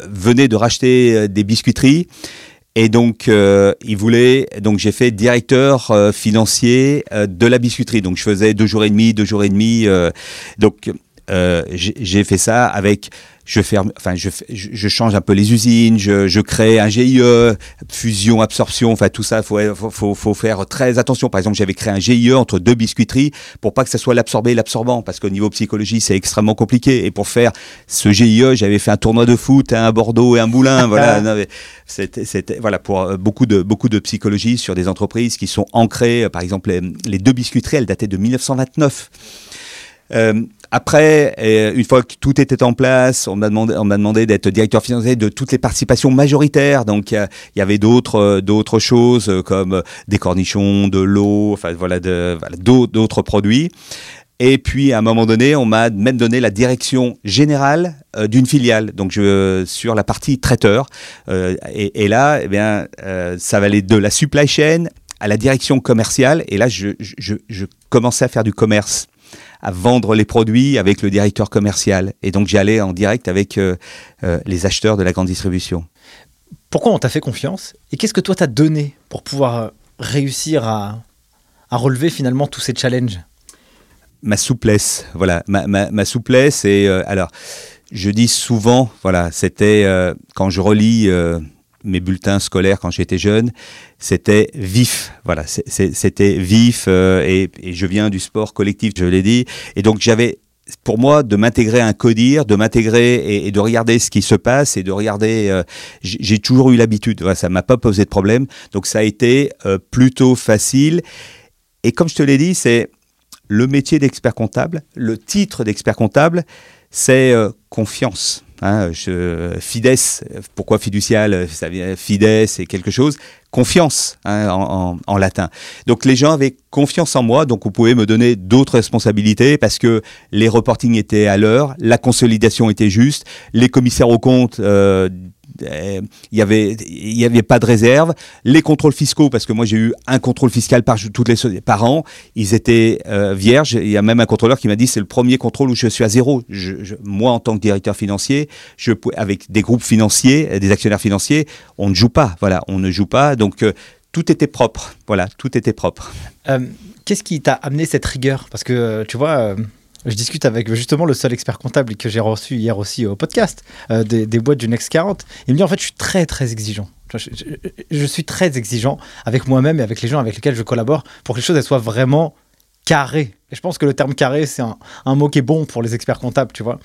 venait de racheter des biscuiteries et donc euh, ils voulaient, donc j'ai fait directeur euh, financier euh, de la biscuiterie. Donc je faisais deux jours et demi, deux jours et demi. euh, donc euh, j'ai fait ça avec je ferme, enfin je, fais- je, je change un peu les usines, je, je crée un GIE, fusion, absorption, enfin tout ça, faut, faut, faire très attention. Par exemple, j'avais créé un GIE entre deux biscuiteries pour pas que ça soit l'absorbé et l'absorbant, parce qu'au niveau psychologie, c'est extrêmement compliqué. Et pour faire ce GIE, j'avais fait un tournoi de foot, un Bordeaux et un Moulin, voilà. C'était, voilà, pour euh, beaucoup de, beaucoup de psychologie sur des entreprises qui sont ancrées. euh, Par exemple, les, les deux biscuiteries, elles dataient de 1929. Euh, après, euh, une fois que tout était en place, on m'a demandé, d'être directeur financier de toutes les participations majoritaires. Donc, il y avait d'autres, euh, choses euh, comme des cornichons, de l'eau, enfin voilà, d'autres, produits. Et puis, à un moment donné, on m'a même donné la direction générale d'une filiale, donc je, sur la partie traiteur. Et, là, eh bien, ça va aller de la supply chain à la direction commerciale. Et là, je, je- je commençais à faire du commerce à vendre les produits avec le directeur commercial. Et donc j'allais en direct avec euh, euh, les acheteurs de la grande distribution. Pourquoi on t'a fait confiance Et qu'est-ce que toi t'as donné pour pouvoir euh, réussir à, à relever finalement tous ces challenges? Ma souplesse, voilà, ma, ma, ma souplesse. Et euh, alors, je dis souvent, voilà, c'était euh, quand je relis euh, mes bulletins scolaires quand j'étais jeune, c'était vif, voilà, c'était vif. euh, et, je viens du sport collectif, je l'ai dit. Et donc j'avais pour moi, de m'intégrer à un codir, de m'intégrer et, de regarder ce qui se passe et de regarder. euh, j'ai toujours eu l'habitude. Voilà, ça m'a pas posé de problème. Donc ça a été euh, plutôt facile. Et comme je te l'ai dit, c'est le métier d'expert comptable, le titre d'expert comptable, c'est confiance. Hein, je, fides, pourquoi fiducial Ça vient fides, c'est quelque chose. Confiance hein, en, en- en latin. Donc les gens avaient confiance en moi, donc vous pouvez me donner d'autres responsabilités parce que les reportings étaient à l'heure, la consolidation était juste, les commissaires aux comptes. euh, euh, il y avait y avait pas de réserve. Les contrôles fiscaux parce que moi j'ai eu un contrôle fiscal par toutes les par an ils étaient euh, vierges. Il y a même un contrôleur qui m'a dit c'est le premier contrôle où je suis à zéro. Moi en tant que directeur financier je avec des groupes financiers des actionnaires financiers on ne joue pas. Voilà on ne joue pas. Donc euh, tout était propre. Voilà tout était propre. Euh, Qu'est-ce qui t'a amené cette rigueur? Parce que tu vois, je discute avec justement le seul expert comptable que j'ai reçu hier aussi au podcast, euh, des, boîtes du Next 40. Il me dit en fait, je suis très très exigeant. Je, suis très exigeant avec moi-même et avec les gens avec lesquels je collabore pour que les choses soient vraiment carrées. Et je pense que le terme carré, c'est un, mot qui est bon pour les experts comptables, tu vois.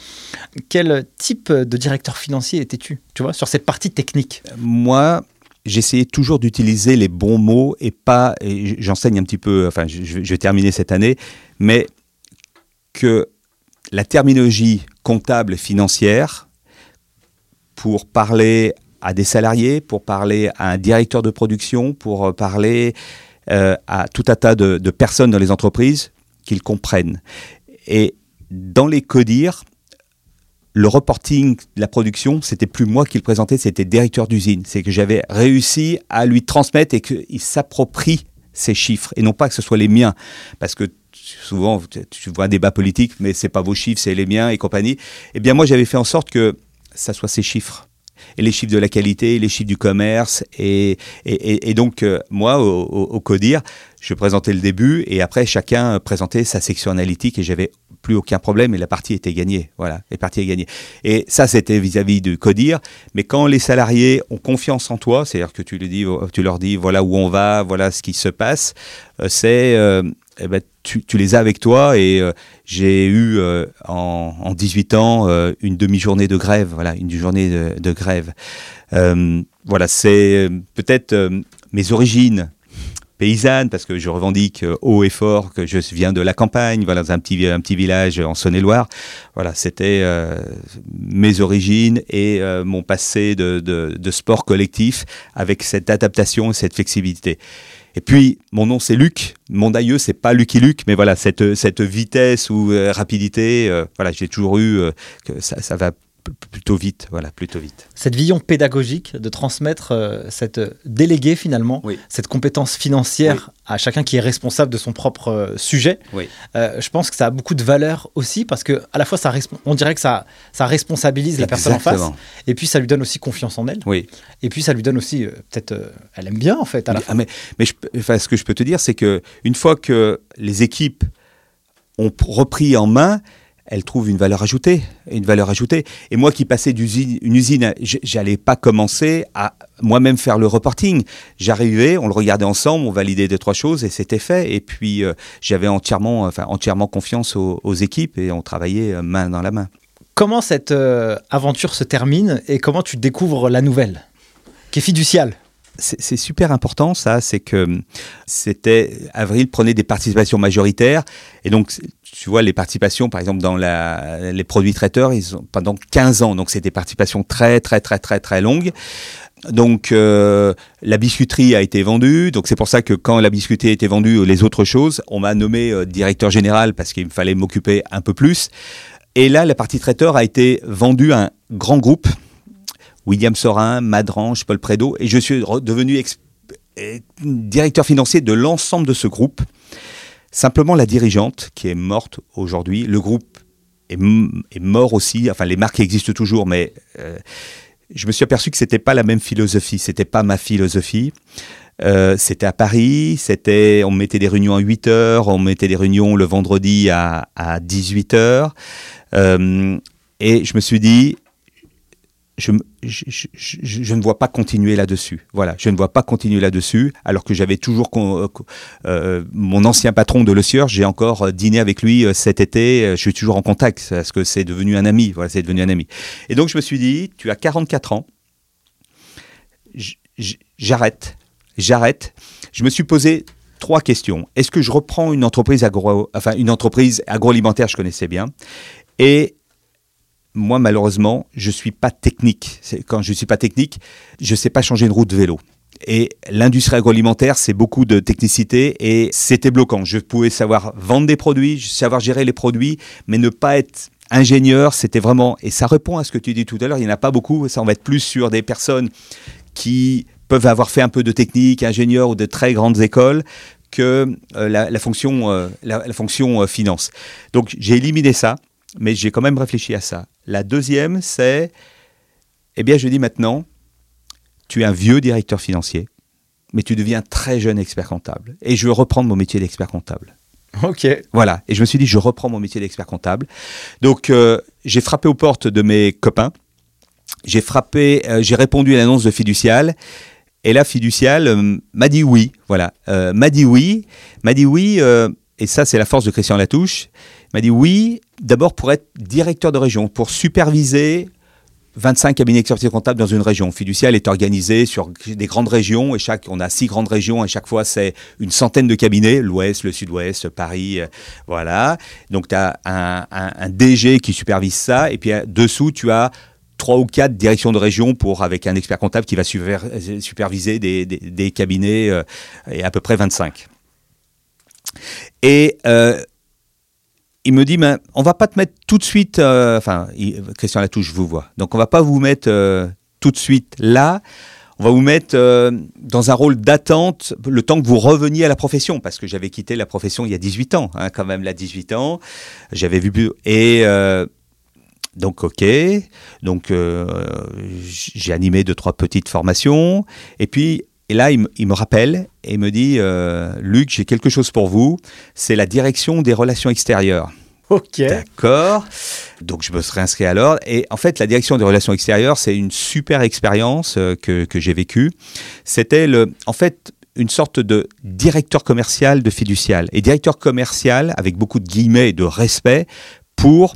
Quel type de directeur financier étais-tu, tu vois, sur cette partie technique? Moi, j'essayais toujours d'utiliser les bons mots et pas, j'enseigne un petit peu, enfin, je vais terminer cette année, mais que la terminologie comptable et financière, pour parler à des salariés, pour parler à un directeur de production, pour parler euh, à tout un tas de, de personnes dans les entreprises, qu'ils comprennent. Et dans les CODIR, le reporting de la production, c'était plus moi qui le présentais, c'était directeur d'usine. C'est que j'avais réussi à lui transmettre et qu'il s'approprie ces chiffres et non pas que ce soit les miens. Parce que souvent, tu vois un débat politique, mais c'est pas vos chiffres, c'est les miens et compagnie. Eh bien, moi, j'avais fait en sorte que ça soit ces chiffres. Et les chiffres de la qualité, les chiffres du commerce. Et, et, et, donc, euh, moi, au, CODIR, je présentais le début et après, chacun présentait sa section analytique et j'avais plus aucun problème et la partie était gagnée. Voilà, la partie est gagnée. Et ça, c'était vis-à-vis du CODIR. Mais quand les salariés ont confiance en toi, c'est-à-dire que tu, dis, tu leur dis voilà où on va, voilà ce qui se passe, euh, c'est. Euh, eh ben, tu, les as avec toi et euh, j'ai eu euh, en, en, 18 ans euh, une demi-journée de grève, voilà, une journée de, grève. Voilà, c'est peut-être mes origines paysanne, parce que je revendique haut et fort que je viens de la campagne, voilà, dans un petit, un petit village en Saône-et-Loire. Voilà, c'était mes origines et mon passé de, sport collectif avec cette adaptation et cette flexibilité. Et puis, mon nom, c'est Luc. Mon aïeux, c'est pas Lucky Luc, mais voilà, cette, cette vitesse ou rapidité, voilà, j'ai toujours eu que ça, ça va plutôt vite, voilà, plutôt vite. Cette vision pédagogique de transmettre euh, cette déléguer finalement cette compétence financière à chacun qui est responsable de son propre euh, sujet. Euh, je pense que ça a beaucoup de valeur aussi parce que à la fois ça on dirait que ça ça responsabilise la personne en face et puis ça lui donne aussi confiance en elle. Oui. Et puis ça lui donne aussi peut-être elle aime bien en fait à la mais, mais, mais enfin, ce que je peux te dire c'est que une fois que les équipes ont repris en main elle trouve une valeur ajoutée, une valeur ajoutée. Et moi qui passais d'usine, une usine, j'allais pas commencer à moi-même faire le reporting. J'arrivais, on le regardait ensemble, on validait deux trois choses et c'était fait. Et puis euh, j'avais entièrement, enfin entièrement confiance aux, équipes et on travaillait euh, main dans la main. Comment cette euh, aventure se termine et comment tu découvres la nouvelle, qui est fiduciale c'est super important ça, c'est que c'était Avril prenait des participations majoritaires et donc tu vois les participations par exemple dans la, les produits traiteurs ils ont pendant 15 ans donc c'est des participations très très très très très longues. Donc euh, la biscuiterie a été vendue, donc c'est pour ça que quand la biscuiterie a été vendue, les autres choses, on m'a nommé euh, directeur général parce qu'il me fallait m'occuper un peu plus. Et là, la partie traiteur a été vendue à un grand groupe William Sorin, Madrange, Paul Prédo, et je suis devenu directeur financier de l'ensemble de ce groupe. Simplement, la dirigeante, qui est morte aujourd'hui, le groupe est, mort aussi, enfin les marques existent toujours, mais euh, je me suis aperçu que c'était pas la même philosophie, c'était pas ma philosophie. Euh, c'était à Paris, c'était, on mettait des réunions à 8 heures, on mettait des réunions le vendredi à, à 18 heures. Euh, et je me suis dit, je, ne vois pas continuer là-dessus. Voilà, je ne vois pas continuer là-dessus, alors que j'avais toujours euh, euh, mon ancien patron de Le Sieur, j'ai encore euh, dîné avec lui cet été, je suis toujours en contact, parce que c'est devenu un ami, voilà, c'est devenu un ami. Et donc je me suis dit, tu as 44 ans, j'arrête, j'arrête. Je me suis posé trois questions. Est-ce que je reprends une entreprise agro, enfin une agroalimentaire, je connaissais bien, et moi, malheureusement, je suis pas technique. Quand je suis pas technique, je sais pas changer une route de vélo. Et l'industrie agroalimentaire, c'est beaucoup de technicité et c'était bloquant. Je pouvais savoir vendre des produits, savoir gérer les produits, mais ne pas être ingénieur, c'était vraiment... Et ça répond à ce que tu dis tout à l'heure, il n'y en a pas beaucoup, ça on va être plus sur des personnes qui peuvent avoir fait un peu de technique, ingénieur ou de très grandes écoles, que euh, la, fonction, euh, la, fonction euh, finance. Donc j'ai éliminé ça mais j'ai quand même réfléchi à ça. La deuxième, c'est, eh bien, je dis maintenant, tu es un vieux directeur financier, mais tu deviens très jeune expert comptable. Et je veux reprendre mon métier d'expert comptable. Ok. Voilà. Et je me suis dit, je reprends mon métier d'expert comptable. Donc, euh, j'ai frappé aux portes de mes copains. J'ai frappé, euh, j'ai répondu à l'annonce de Fiducial. Et là, Fiducial euh, m'a dit oui. Voilà. m'a dit oui. M'a dit oui. et ça, c'est la force de Christian Latouche m'a dit oui, d'abord pour être directeur de région, pour superviser 25 cabinets d'expertise comptable dans une région. Fiducial est organisé sur des grandes régions et chaque, on a six grandes régions et chaque fois c'est une centaine de cabinets, l'ouest, le sud-ouest, Paris, euh, voilà. Donc tu as un, un, DG qui supervise ça et puis euh, dessous tu as trois ou quatre directions de région pour avec un expert comptable qui va superviser des, des, cabinets euh, et à peu près 25. Et il me dit, mais on va pas te mettre tout de suite, euh, enfin, Christian Latouche, je vous vois, donc on va pas vous mettre euh, tout de suite là, on va vous mettre euh, dans un rôle d'attente le temps que vous reveniez à la profession, parce que j'avais quitté la profession il y a 18 ans, hein, quand même, là, 18 ans, j'avais vu, et donc, ok. Donc, j'ai animé deux, trois petites formations. Et puis, et là, il, il me rappelle et me dit Luc, j'ai quelque chose pour vous. C'est la direction des relations extérieures. Ok. D'accord. Donc je me serais inscrit alors. Et en fait, la direction des relations extérieures, c'est une super expérience euh, que, que j'ai vécue. C'était le, en fait, une sorte de directeur commercial de fiducial. Et directeur commercial, avec beaucoup de guillemets et de respect, pour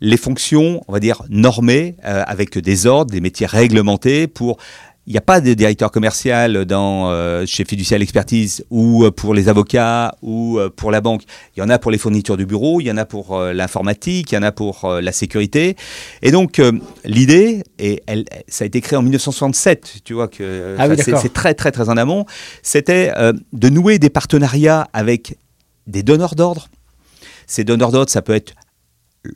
les fonctions, on va dire, normées, euh, avec des ordres, des métiers réglementés, pour il n'y a pas de directeur commercial dans, euh, chez Fiducial Expertise ou euh, pour les avocats ou euh, pour la banque. Il y en a pour les fournitures du bureau, il y en a pour l'informatique, il y en a pour la sécurité. Et donc, l'idée, et elle, ça a été créé en 1967, tu vois, que ah c'est très, très, très en amont, c'était de nouer des partenariats avec des donneurs d'ordre. Ces donneurs d'ordre, ça peut être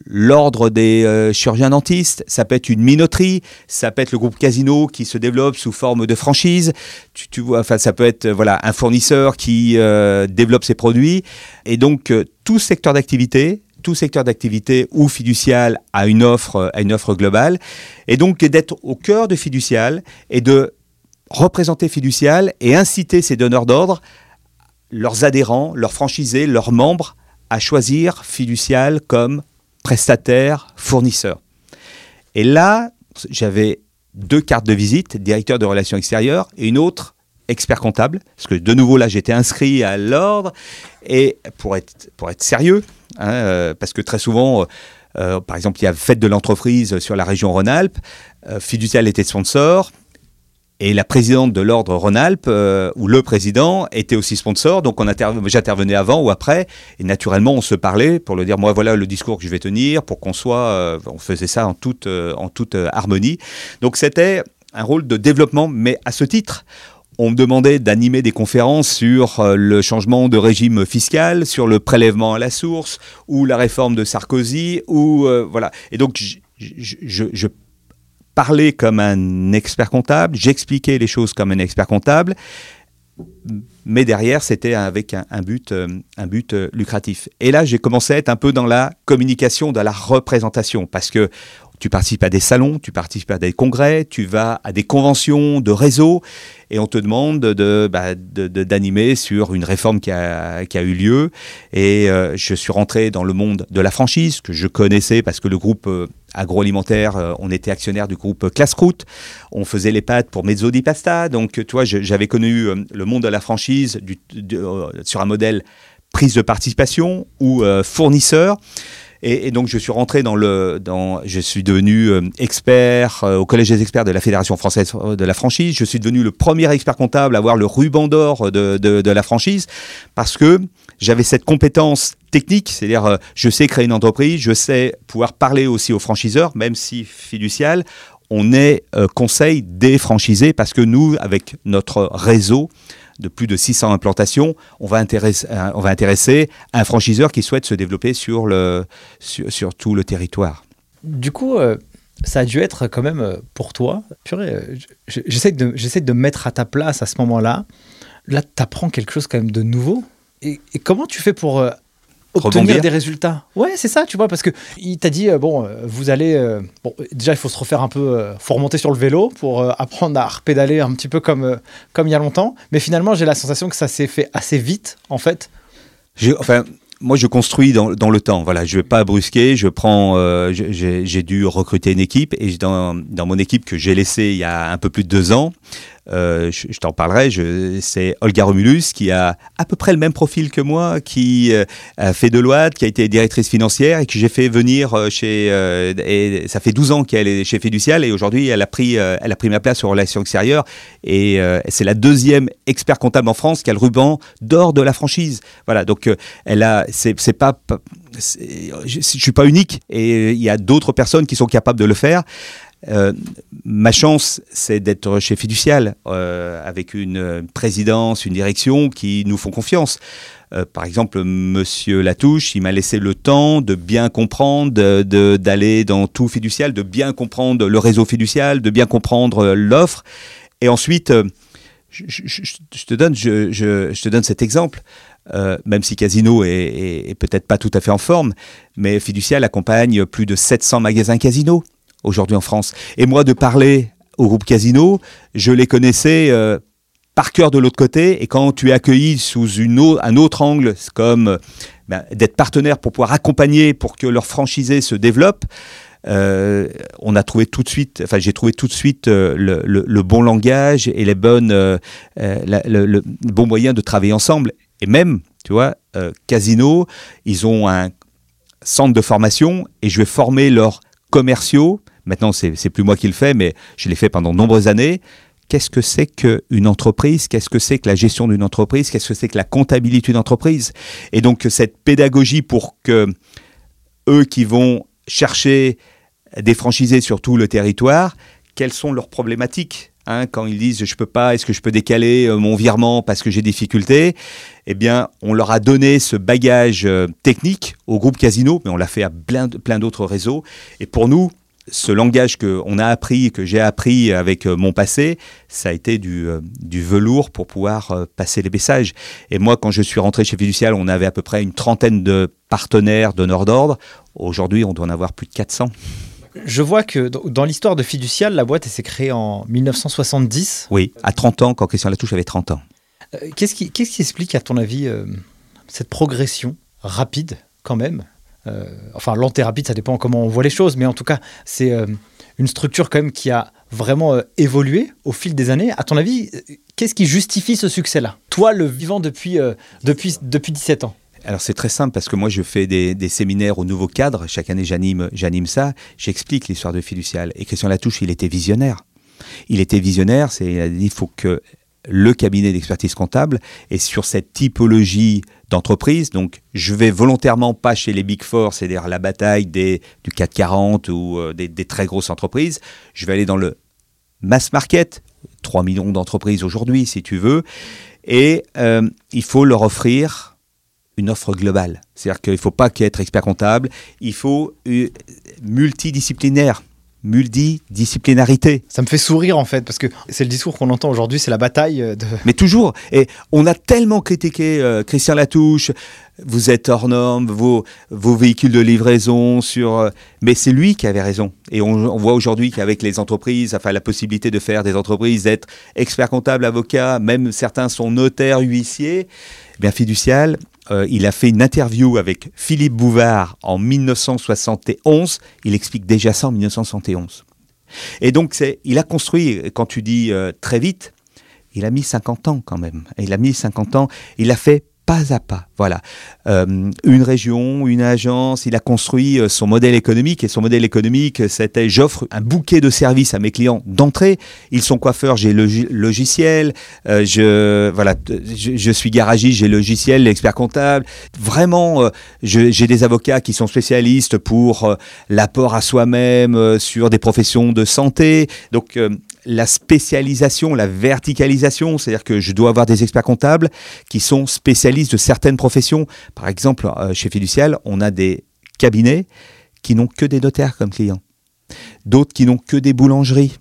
l'ordre des euh, chirurgiens dentistes, ça peut être une minoterie, ça peut être le groupe Casino qui se développe sous forme de franchise. Tu, vois, ça peut être voilà un fournisseur qui euh, développe ses produits. Et donc euh, tout secteur d'activité, tout secteur d'activité ou fiducial a une offre, a une offre globale. Et donc d'être au cœur de fiducial et de représenter fiducial et inciter ces donneurs d'ordre, leurs adhérents, leurs franchisés, leurs membres à choisir fiducial comme prestataire, fournisseur. Et là, j'avais deux cartes de visite, directeur de relations extérieures et une autre expert comptable, parce que de nouveau là j'étais inscrit à l'ordre et pour être, sérieux, hein, euh, parce que très souvent, euh, euh, par exemple il y a fête de l'entreprise sur la région Rhône-Alpes, Fiducial était sponsor, et la présidente de l'ordre Rhône-Alpes, euh, ou le président, était aussi sponsor, donc on j'intervenais avant ou après, et naturellement on se parlait pour le dire, moi voilà le discours que je vais tenir, pour qu'on soit, euh, on faisait ça en toute, euh, en toute harmonie. Donc c'était un rôle de développement, mais à ce titre, on me demandait d'animer des conférences sur le changement de régime fiscal, sur le prélèvement à la source, ou la réforme de Sarkozy, ou voilà. Et donc je parler comme un expert comptable, j'expliquais les choses comme un expert comptable, mais derrière, c'était avec un, but, euh, euh, lucratif. Et là, j'ai commencé à être un peu dans la communication, dans la représentation, parce que tu participes à des salons, tu participes à des congrès, tu vas à des conventions de réseau et on te demande de, bah, d'animer sur une réforme qui a, eu lieu. Et euh, je suis rentré dans le monde de la franchise que je connaissais parce que le groupe agroalimentaire, euh, on était actionnaire du groupe Classroute. On faisait les pâtes pour Mezzo di Pasta. Donc, tu vois, j'avais connu le monde de la franchise du, sur un modèle prise de participation ou fournisseur. Et, donc je suis rentré dans le, je suis devenu euh, expert euh, au collège des experts de la Fédération française de la franchise. Je suis devenu le premier expert comptable à avoir le ruban d'or de, la franchise parce que j'avais cette compétence technique, c'est-à-dire euh, je sais créer une entreprise, je sais pouvoir parler aussi aux franchiseurs, même si fiducial, on est conseil des franchisés parce que nous, avec notre réseau, de plus de 600 implantations, on va intéresser, euh, on va intéresser un franchiseur qui souhaite se développer sur, le, sur, tout le territoire. Du coup, euh, ça a dû être quand même euh, pour toi. J'essaie de, de me mettre à ta place à ce moment-là. Là, tu apprends quelque chose quand même de nouveau. Et comment tu fais pour obtenir des résultats. Ouais, c'est ça, tu vois, parce que il t'a dit euh, bon, euh, vous allez euh, bon, déjà il faut se refaire un peu, faut remonter sur le vélo pour apprendre à repédaler un petit peu comme comme il y a longtemps. Mais finalement, j'ai la sensation que ça s'est fait assez vite, en fait. Enfin, moi, je construis dans, dans, le temps. Voilà, je vais pas brusquer. Je prends, j'ai dû recruter une équipe et dans, dans mon équipe que j'ai laissée il y a un peu plus de deux ans, euh, je, t'en parlerai, c'est Olga Romulus qui a à peu près le même profil que moi, qui euh, a fait Deloitte, qui a été directrice financière et que j'ai fait venir euh, chez... ça fait 12 ans qu'elle est chez Fiducial et aujourd'hui elle, a pris, elle a pris ma place aux relations extérieures et c'est la deuxième expert comptable en France qui a le ruban d'or de la franchise. Voilà, donc elle a... C'est pas je, ne suis pas unique et il y a d'autres personnes qui sont capables de le faire. Euh, ma chance, c'est d'être chez Fiducial, euh, avec une présidence, une direction qui nous font confiance. Euh, par exemple, Monsieur Latouche, il m'a laissé le temps de bien comprendre, d'aller dans tout fiducial, de bien comprendre le réseau fiducial, de bien comprendre l'offre. Et ensuite, je, te donne, je, te donne cet exemple. même si Casino est, est peut-être pas tout à fait en forme, mais Fiducial accompagne plus de 700 magasins Casino aujourd'hui en France. Et moi, de parler au groupe Casino, je les connaissais euh, par cœur de l'autre côté. Et quand tu es accueilli sous un autre angle, comme ben, d'être partenaire pour pouvoir accompagner, pour que leur franchisé se développe, euh, on a trouvé tout de suite, enfin j'ai trouvé tout de suite euh, le, bon langage et les bonnes, le, bon moyen de travailler ensemble. Et même, tu vois, Casino, ils ont un centre de formation et je vais former leurs commerciaux Maintenant, c'est plus moi qui le fais, mais je l'ai fait pendant de nombreuses années. qu'est-ce que c'est qu'une entreprise, qu'est-ce que c'est que la gestion d'une entreprise, qu'est-ce que c'est que la comptabilité d'une entreprise? Et donc cette pédagogie pour que eux qui vont chercher des franchisés sur tout le territoire, quelles sont leurs problématiques Hein, quand ils disent je peux pas, est-ce que je peux décaler euh, mon virement parce que j'ai des difficultés, eh bien, on leur a donné ce bagage euh, technique au groupe Casino, mais on l'a fait à plein d'autres réseaux. Et pour nous, ce langage qu'on a appris, que j'ai appris avec euh, mon passé, ça a été du, du velours pour pouvoir passer les messages. Et moi, quand je suis rentré chez Fiducial, on avait à peu près une trentaine de partenaires donneurs d'ordre. Aujourd'hui, on doit en avoir plus de 400. Je vois que dans l'histoire de Fiducial, la boîte s'est créée en 1970. Oui, à 30 ans, quand Christian Latouche avait 30 ans. Euh, qu'est-ce qui, explique, à ton avis, euh, cette progression rapide, quand même? Euh, Enfin, lente ça dépend comment on voit les choses, mais en tout cas, c'est une structure quand même qui a vraiment évolué au fil des années. À ton avis, qu'est-ce qui justifie ce succès-là? Toi, le vivant depuis, depuis, depuis 17 ans alors c'est très simple parce que moi je fais des, séminaires au nouveau cadre. Chaque année j'anime, j'anime ça. J'explique l'histoire de Fiducial. Et Christian Latouche, il était visionnaire. Il était visionnaire. C'est il faut que le cabinet d'expertise comptable est sur cette typologie d'entreprise. Donc, je vais volontairement pas chez les Big Four, c'est-à-dire la bataille des, du 440 ou euh, des, très grosses entreprises. Je vais aller dans le mass market, 3 millions d'entreprises aujourd'hui, si tu veux. Et euh, il faut leur offrir une offre globale. C'est-à-dire qu'il ne faut pas qu'être expert comptable, il faut euh, multidisciplinaire multidisciplinarité. Ça me fait sourire en fait, parce que c'est le discours qu'on entend aujourd'hui, c'est la bataille euh, de... Mais toujours, et on a tellement critiqué euh, Christian Latouche, vous êtes hors norme, vos, vos véhicules de livraison, sur... mais c'est lui qui avait raison. Et on, on voit aujourd'hui qu'avec les entreprises, enfin la possibilité de faire des entreprises, d'être expert comptable, avocat, même certains sont notaires, huissiers, eh bien fiducial, euh, il a fait une interview avec Philippe Bouvard en 1971. Il explique déjà ça en 1971. Et donc, il a construit, quand tu dis euh, très vite, il a mis 50 ans quand même. Il a mis 50 ans. Il a fait pas à pas. Voilà. Euh, une région, une agence, il a construit euh, son modèle économique et son modèle économique, c'était j'offre un bouquet de services à mes clients d'entrée. Ils sont coiffeurs, j'ai logiciel. Euh, je voilà, je, suis garagiste, j'ai logiciel, l'expert comptable. Vraiment, j'ai des avocats qui sont spécialistes pour l'apport à soi-même sur des professions de santé. Donc la spécialisation, la verticalisation, c'est-à-dire que je dois avoir des experts comptables qui sont spécialistes de certaines professions. Par exemple, euh, chez Fiducial, on a des cabinets qui n'ont que des notaires comme clients, d'autres qui n'ont que des boulangeries,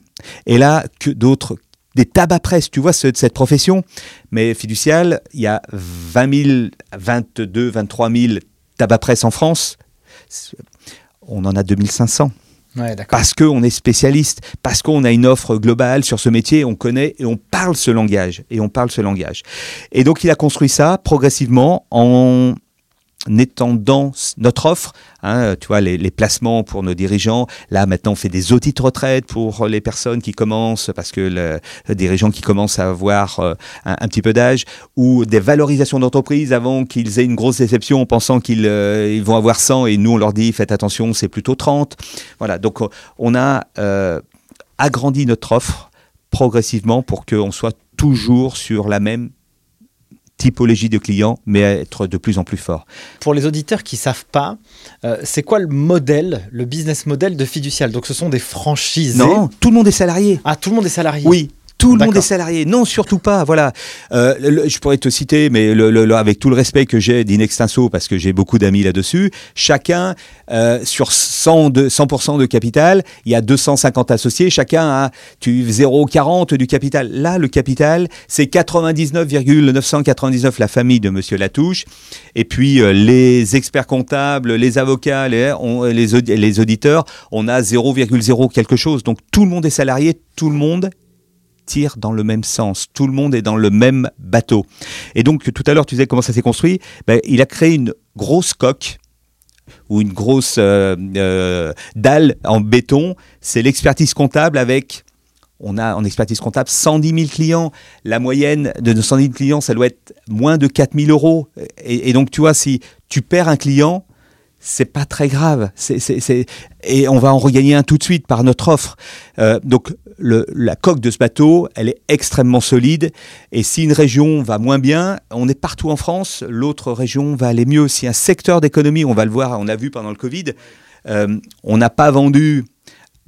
et là, que d'autres des tabac presse, tu vois, cette profession. Mais fiducial, il y a 20 000, 22, 23 000 tabac presse en France. On en a 2500 parce qu'on est spécialiste, parce qu'on a une offre globale sur ce métier, on connaît et on parle ce langage. Et on parle ce langage. Et donc il a construit ça progressivement en étendant notre offre, hein, tu vois, les, placements pour nos dirigeants. Là, maintenant, on fait des audits retraite pour les personnes qui commencent, parce que le, dirigeants qui commencent à avoir euh, un, petit peu d'âge, ou des valorisations d'entreprise avant qu'ils aient une grosse déception en pensant qu'ils euh, vont avoir 100 et nous, on leur dit, faites attention, c'est plutôt 30. Voilà, donc on a euh, agrandi notre offre progressivement pour qu'on soit toujours sur la même typologie de clients, mais être de plus en plus fort. Pour les auditeurs qui savent pas, euh, c'est quoi le modèle, le business model de Fiducial? Donc ce sont des franchises. Non, tout le monde est salarié. Ah, tout le monde est salarié. Oui, tout le monde est salarié. Non, surtout pas. Voilà. Euh, je pourrais te citer, mais le, avec tout le respect que j'ai d'Inextinso, parce que j'ai beaucoup d'amis là-dessus, chacun, euh, sur 100 de, 100% de capital, il y a 250 associés, chacun a 0,40 du capital. Là, le capital, c'est 99,999 la famille de Monsieur Latouche. Et puis, euh, les experts comptables, les avocats, les, les, les auditeurs, on a 0,0 quelque chose. Donc, tout le monde est salarié, tout le monde tire dans le même sens. Tout le monde est dans le même bateau. Et donc, tout à l'heure, tu disais comment ça s'est construit. Ben, il a créé une grosse coque ou une grosse euh, euh, dalle en béton. C'est l'expertise comptable avec on a en expertise comptable 110 000 clients. La moyenne de nos 110 000 clients, ça doit être moins de 4 000 euros. Et, et, donc, tu vois, si tu perds un client, c'est pas très grave. Et on va en regagner un tout de suite par notre offre. Euh, donc la coque de ce bateau, elle est extrêmement solide. Et si une région va moins bien, on est partout en France, l'autre région va aller mieux. Si un secteur d'économie, on va le voir, on a vu pendant le Covid, euh, on n'a pas vendu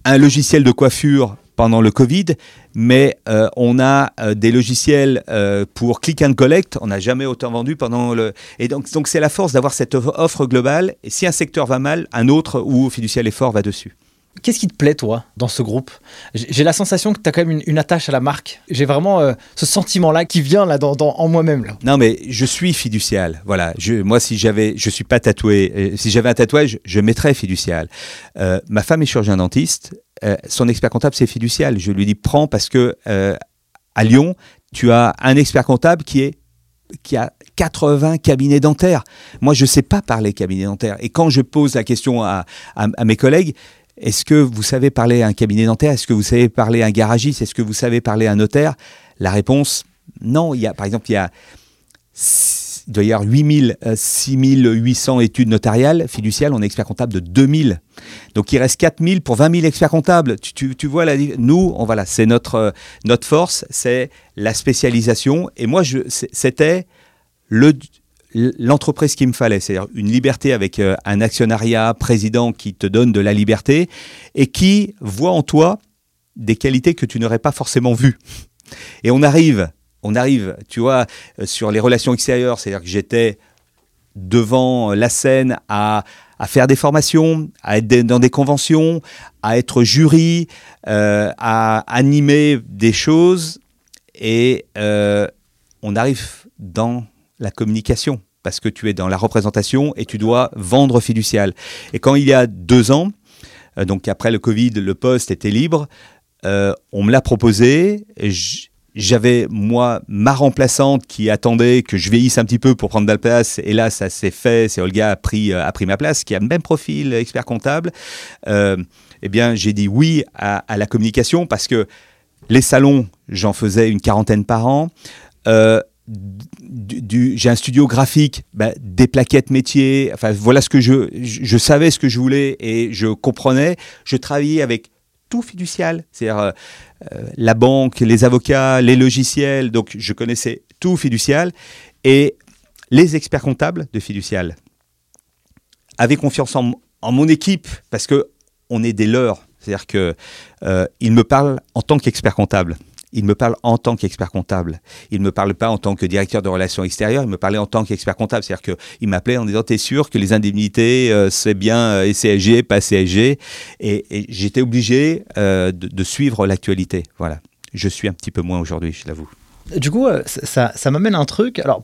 un logiciel de coiffure pendant le Covid, mais euh, on a euh, des logiciels euh, pour click and collect. On n'a jamais autant vendu pendant le. Et donc, donc c'est la force d'avoir cette offre globale. Et si un secteur va mal, un autre ou fiducial effort va dessus. Qu'est-ce qui te plaît, toi, dans ce groupe? J'ai la sensation que tu as quand même une, une, attache à la marque. J'ai vraiment euh, ce sentiment-là qui vient là dans, dans, en moi-même. Non, mais je suis fiducial. Voilà. Je, moi, si j'avais, je suis pas tatoué. Si j'avais un tatouage, je mettrais fiducial. Euh, ma femme est chirurgien dentiste. Euh, son expert comptable, c'est fiducial. Je lui dis prends parce que euh, à Lyon, tu as un expert comptable qui a 80 cabinets dentaires. Moi, je ne sais pas parler cabinet dentaire. Et quand je pose la question à mes collègues, est-ce que vous savez parler à un cabinet dentaire? Est-ce que vous savez parler à un garagiste? Est-ce que vous savez parler à un notaire? La réponse, non. Il y a, par exemple, il y a il doit y avoir 8000, 6800 études notariales fiduciales, on est expert comptable de 2000. Donc il reste 4000 pour 20 000 experts comptables. Tu, tu, tu vois, la, nous, on, voilà, c'est notre, notre force, c'est la spécialisation. Et moi, c'était le, l'entreprise qu'il me fallait, c'est-à-dire une liberté avec euh, un actionnariat président qui te donne de la liberté et qui voit en toi des qualités que tu n'aurais pas forcément vues. Et on arrive, on arrive, tu vois, euh, sur les relations extérieures, c'est-à-dire que j'étais devant la scène à, faire des formations, à être dans des conventions, à être jury, euh, à animer des choses, et euh, on arrive dans la communication parce que tu es dans la représentation et tu dois vendre fiducial. Et quand il y a deux ans, euh, donc après le Covid, le poste était libre, euh, on me l'a proposé. J'avais, moi, ma remplaçante qui attendait que je vieillisse un petit peu pour prendre de la place. Et là, ça s'est fait. C'est Olga a pris, a pris ma place, qui a le même profil, expert comptable. Euh, eh bien, j'ai dit oui à, à, la communication parce que les salons, j'en faisais une quarantaine par an. Euh, du, du, j'ai un studio graphique, bah, des plaquettes métiers, enfin voilà ce que je, je, savais ce que je voulais et je comprenais. Je travaillais avec tout fiducial, c'est-à-dire euh, la banque, les avocats, les logiciels, donc je connaissais tout fiducial et les experts comptables de fiducial avaient confiance en, mon équipe parce que on est des leurs, c'est-à-dire que euh, me parlent en tant qu'expert comptable il me parle en tant qu'expert comptable. Il ne me parle pas en tant que directeur de relations extérieures, il me parlait en tant qu'expert comptable. C'est-à-dire qu'il m'appelait en disant T'es sûr que les indemnités, euh, c'est bien euh, CSG, pas CSG Et, j'étais obligé euh, de, suivre l'actualité. Voilà. Je suis un petit peu moins aujourd'hui, je l'avoue. Du coup, ça, ça m'amène un truc. Alors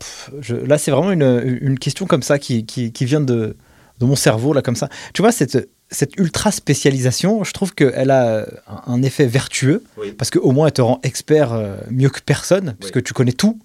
là, c'est vraiment une, question comme ça qui, qui, qui vient de, de mon cerveau, là, comme ça. Tu vois, cette cette ultra spécialisation, je trouve qu'elle a un effet vertueux, oui. parce qu'au moins elle te rend expert euh, mieux que personne, oui. parce que tu connais tout.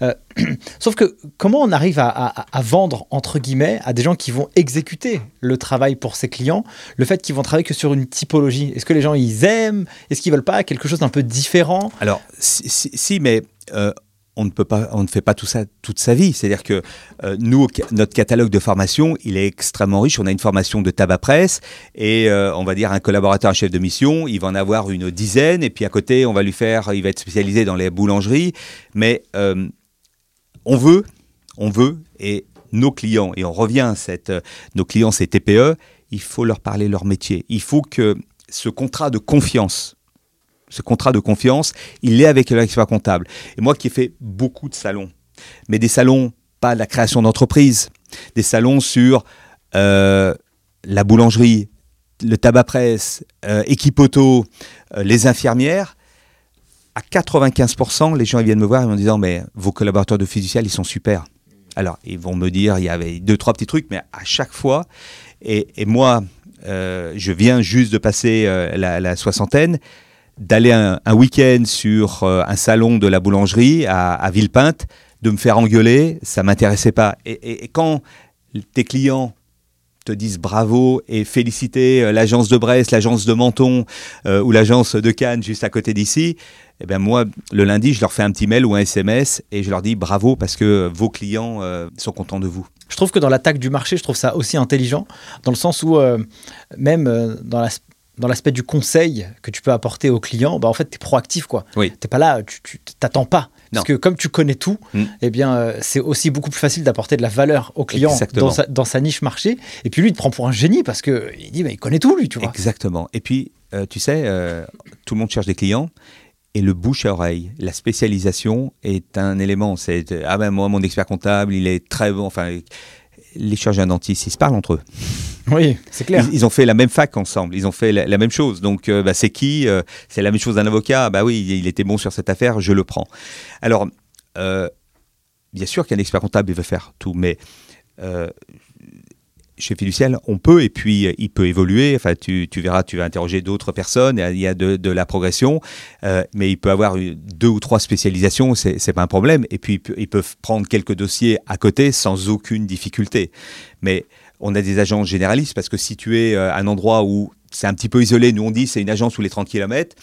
Euh, sauf que comment on arrive à, à, à, vendre, entre guillemets, à des gens qui vont exécuter le travail pour ses clients, le fait qu'ils vont travailler que sur une typologie? Est-ce que les gens, ils aiment? Est-ce qu'ils veulent pas quelque chose d'un peu différent? Alors, si, si, si mais... Euh on ne peut pas, on ne fait pas tout ça toute sa vie. C'est-à-dire que euh, nous, notre catalogue de formation, il est extrêmement riche. On a une formation de tabac presse et euh, on va dire un collaborateur, un chef de mission, il va en avoir une dizaine et puis à côté, on va lui faire, il va être spécialisé dans les boulangeries. Mais euh, on veut, on veut et nos clients et on revient à cette, nos clients, ces TPE, il faut leur parler leur métier. Il faut que ce contrat de confiance ce contrat de confiance, il est avec l'expert comptable. Et moi qui ai fait beaucoup de salons, mais des salons, pas la création d'entreprise, des salons sur euh, la boulangerie, le tabac presse, euh, équipe auto, euh, les infirmières, à 95%, les gens viennent me voir en me disant mais vos collaborateurs de fiducial, ils sont super. Alors, ils vont me dire, il y avait deux, trois petits trucs, mais à chaque fois, et, et moi, euh, je viens juste de passer euh, la, soixantaine, d'aller un, week-end sur euh, un salon de la boulangerie à, Villepinte, de me faire engueuler, ça m'intéressait pas. Et, quand tes clients te disent bravo et féliciter euh, l'agence de Brest, l'agence de Menton euh, ou l'agence de Cannes juste à côté d'ici, eh bien moi, le lundi, je leur fais un petit mail ou un SMS et je leur dis bravo parce que vos clients sont contents de vous. Je trouve que dans l'attaque du marché, je trouve ça aussi intelligent, dans le sens où même dans la dans l'aspect du conseil que tu peux apporter aux clients, bah en fait, tu es proactif. quoi. Oui. Tu n'es pas là, tu t'attends pas. Non. Parce que comme tu connais tout, Mm. eh bien, euh, c'est aussi beaucoup plus facile d'apporter de la valeur au client dans sa, dans sa niche marché. Et puis lui, il te prend pour un génie parce que il dit, bah, il connaît tout, lui, tu vois. Exactement. Et puis, euh, tu sais, euh, tout le monde cherche des clients. Et le bouche à oreille, la spécialisation est un élément. C'est ah ben moi mon expert comptable, il est très bon. Enfin, les chirurgiens dentistes, ils se parlent entre eux. Oui, c'est clair. Ils, ils ont fait la même fac ensemble, ils ont fait la, la même chose. Donc, euh, bah, c'est qui Euh, C'est la même chose d'un avocat. Bah oui, il, il était bon sur cette affaire, je le prends. Alors, euh, bien sûr qu'un expert comptable, il veut faire tout, mais chez Fiducial, on peut, et puis euh, il peut évoluer. Enfin, tu, tu verras, tu vas interroger d'autres personnes, il y a de, la progression, euh, mais il peut avoir eu deux ou trois spécialisations, c'est c'est pas un problème. Et puis, ils peuvent prendre quelques dossiers à côté sans aucune difficulté. Mais on a des agences généralistes parce que si tu es euh, à un endroit où c'est un petit peu isolé, nous on dit c'est une agence tous les 30 km,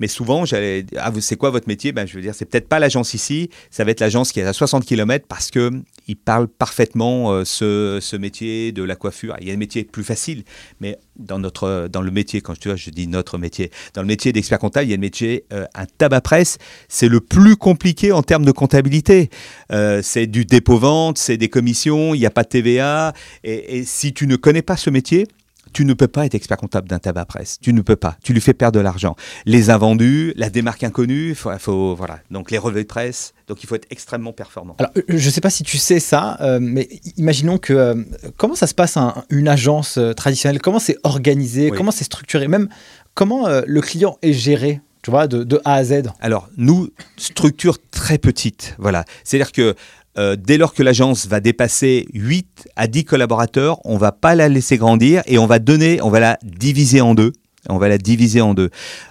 mais souvent, j'allais ah, c'est quoi votre métier? Ben, Je veux dire, c'est peut-être pas l'agence ici, ça va être l'agence qui est à 60 km parce que ils parlent parfaitement euh, ce, métier de la coiffure. Il y a des métiers plus faciles, mais dans, notre, dans le métier, quand tu vois, je dis notre métier, dans le métier d'expert comptable, il y a le métier, euh, un tabac presse, c'est le plus compliqué en termes de comptabilité. Euh, c'est du dépôt-vente, c'est des commissions, il n'y a pas de TVA, et si tu ne connais pas ce métier, tu ne peux pas être expert comptable d'un tabac presse. Tu ne peux pas. Tu lui fais perdre de l'argent. Les invendus, la démarque inconnue, faut, faut- voilà. Donc les relevés de presse. Donc il faut être extrêmement performant. Alors, euh, je ne sais pas si tu sais ça, euh, mais imaginons que euh, comment ça se passe un- une agence traditionnelle? Comment c'est organisé? Oui. Comment c'est structuré? Même comment euh, le client est géré Tu vois, de, de A à Z? Alors, nous, structure très petite. Voilà. C'est-à-dire que euh, dès lors que l'agence va dépasser 8 à 10 collaborateurs, on va pas la laisser grandir et on va donner, on va la diviser en deux. On va la diviser en deux.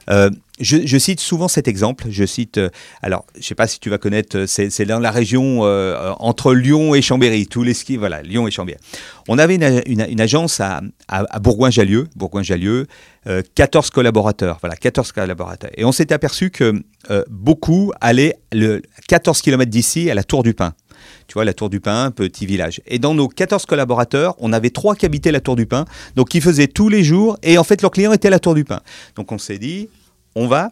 Euh, je, cite souvent cet exemple. Je cite, euh, alors, je sais pas si tu vas connaître, c'est dans la région entre Lyon et Chambéry, tous les voilà, Lyon et Chambéry. On avait une, agence à, à, Bourgoin-Jallieu, Bourgoin-Jallieu, euh, 14 collaborateurs, voilà, 14 collaborateurs. Et on s'est aperçu que beaucoup allaient le 14 km d'ici à la Tour du Pin. Tu vois, la Tour du Pin, petit village. Et dans nos 14 collaborateurs, on avait trois qui habitaient la Tour du Pin, donc qui faisaient tous les jours, et en fait, leur client était la Tour du Pin. Donc on s'est dit, on va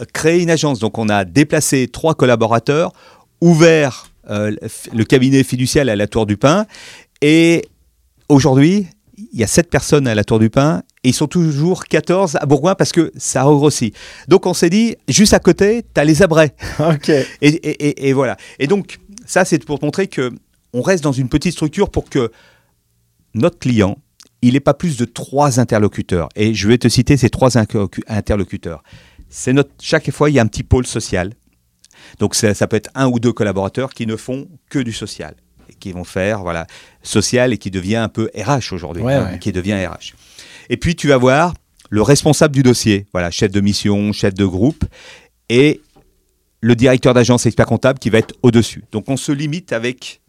euh, créer une agence. Donc on a déplacé trois collaborateurs, ouvert euh, le cabinet fiducial à la Tour du Pin, et aujourd'hui, il y a sept personnes à la Tour du Pin, et ils sont toujours 14 à Bourgoin parce que ça a regrossi. Donc on s'est dit, juste à côté, tu as les abrais. Ok. Et, et- et- et voilà. Et donc, ça, c'est pour montrer que on reste dans une petite structure pour que notre client, il n'ait pas plus de trois interlocuteurs. Et je vais te citer ces trois interlocuteurs. C'est notre, chaque fois, il y a un petit pôle social. Donc, ça, ça peut être un ou deux collaborateurs qui ne font que du social. Et qui vont faire, voilà, social et qui devient un peu RH aujourd'hui. Ouais, hein, ouais. Qui devient RH. Et puis, tu vas voir le responsable du dossier. Voilà, chef de mission, chef de groupe. Et le directeur d'agence expert comptable qui va être au-dessus. Donc on se limite avec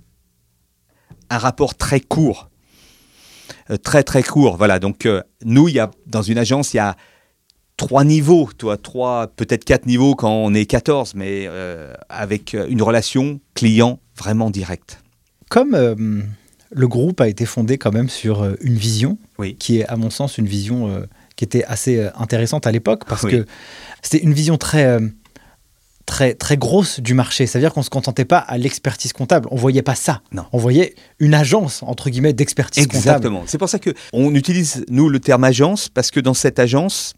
un rapport très court. Euh, très très court. Voilà. Donc euh, nous, il y a, dans une agence, il y a trois niveaux, toi, trois, peut-être quatre niveaux quand on est 14, mais euh, avec euh, une relation client vraiment directe. Comme le groupe a été fondé quand même sur une vision, Oui. qui est à mon sens une vision qui était assez intéressante à l'époque, parce Oui. que c'était une vision très, très, très grosse du marché. C'est-à-dire qu'on ne se contentait pas à l'expertise comptable. On voyait pas ça. Non. On voyait une agence, entre guillemets, d'expertise comptable. Exactement. C'est pour ça que on utilise nous le terme agence parce que dans cette agence,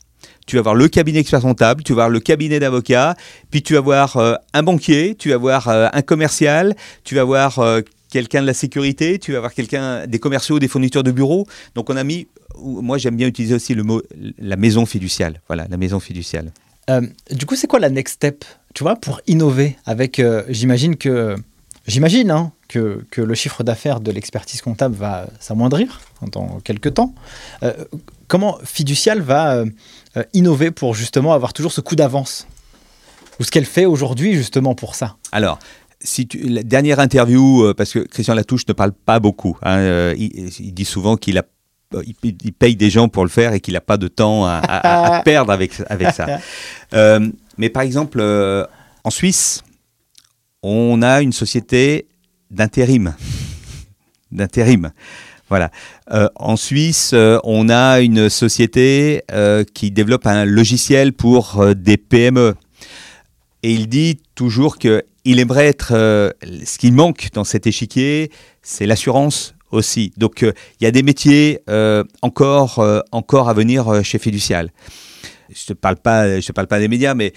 tu vas avoir le cabinet expert comptable, tu vas avoir le cabinet d'avocats, puis tu vas avoir euh, un banquier, tu vas avoir euh, un commercial, tu vas avoir euh, quelqu'un de la sécurité, tu vas avoir quelqu'un des commerciaux, des fournisseurs de bureaux. Donc on a mis, moi j'aime bien utiliser aussi le mot la maison fiduciale. Voilà, la maison fiduciale. Euh, du coup, c'est quoi la next step, tu vois, pour innover avec, euh, j'imagine que, j'imagine hein, que, que le chiffre d'affaires de l'expertise comptable va s'amoindrir dans quelques temps. Euh, comment Fiducial va innover pour justement avoir toujours ce coup d'avance Ou ce qu'elle fait aujourd'hui justement pour ça? Alors, si tu, la dernière interview, parce que Christian Latouche ne parle pas beaucoup. hein, il, il dit souvent qu'il a il, il paye des gens pour le faire et qu'il n'a pas de temps à, à- à perdre avec, avec ça. Euh, mais par exemple, euh, en Suisse, on a une société d'intérim. D'intérim. Voilà. Euh, en Suisse, euh, on a une société euh, qui développe un logiciel pour des PME. Et il dit toujours que il aimerait être. ce qui manque dans cet échiquier, c'est l'assurance Donc, euh, il y a des métiers euh, encore, euh, encore à venir chez Fiducial. Je te parle pas, parle pas des médias, mais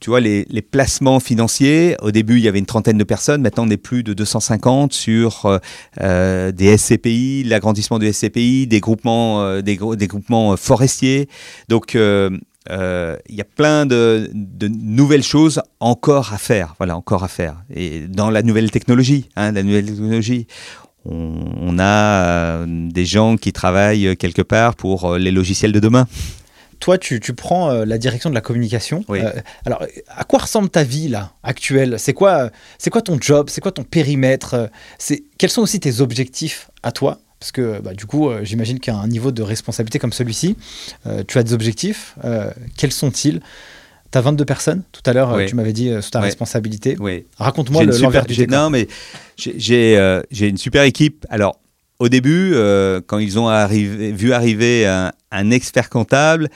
tu vois, les, placements financiers, au début, il y avait une trentaine de personnes. Maintenant, on est plus de 250 sur des SCPI, l'agrandissement du SCPI, des groupements, des, des groupements forestiers. Donc, il y a plein de, de nouvelles choses encore à faire. Voilà, encore à faire. Et dans la nouvelle technologie, hein, la nouvelle technologie, on, on a euh, des gens qui travaillent quelque part pour euh, les logiciels de demain. Toi, tu, tu prends euh, la direction de la communication. Oui. Euh, alors, à quoi ressemble ta vie là actuelle? C'est quoi, euh, c'est quoi ton job? C'est quoi ton périmètre? Euh, C'est quels sont aussi tes objectifs à toi? Parce que bah, du coup, euh, j'imagine qu'à un niveau de responsabilité comme celui-ci, euh, tu as des objectifs. Euh, quels sont-ils? Tu as 22 personnes. Tout à l'heure, euh, Oui. tu m'avais dit euh, sous ta Oui. responsabilité. Oui. Raconte-moi le- l'envers du décor. Non, mais j'ai- euh, j'ai une super équipe. Alors, au début, euh, quand ils ont arrivé, vu arriver un, un expert comptable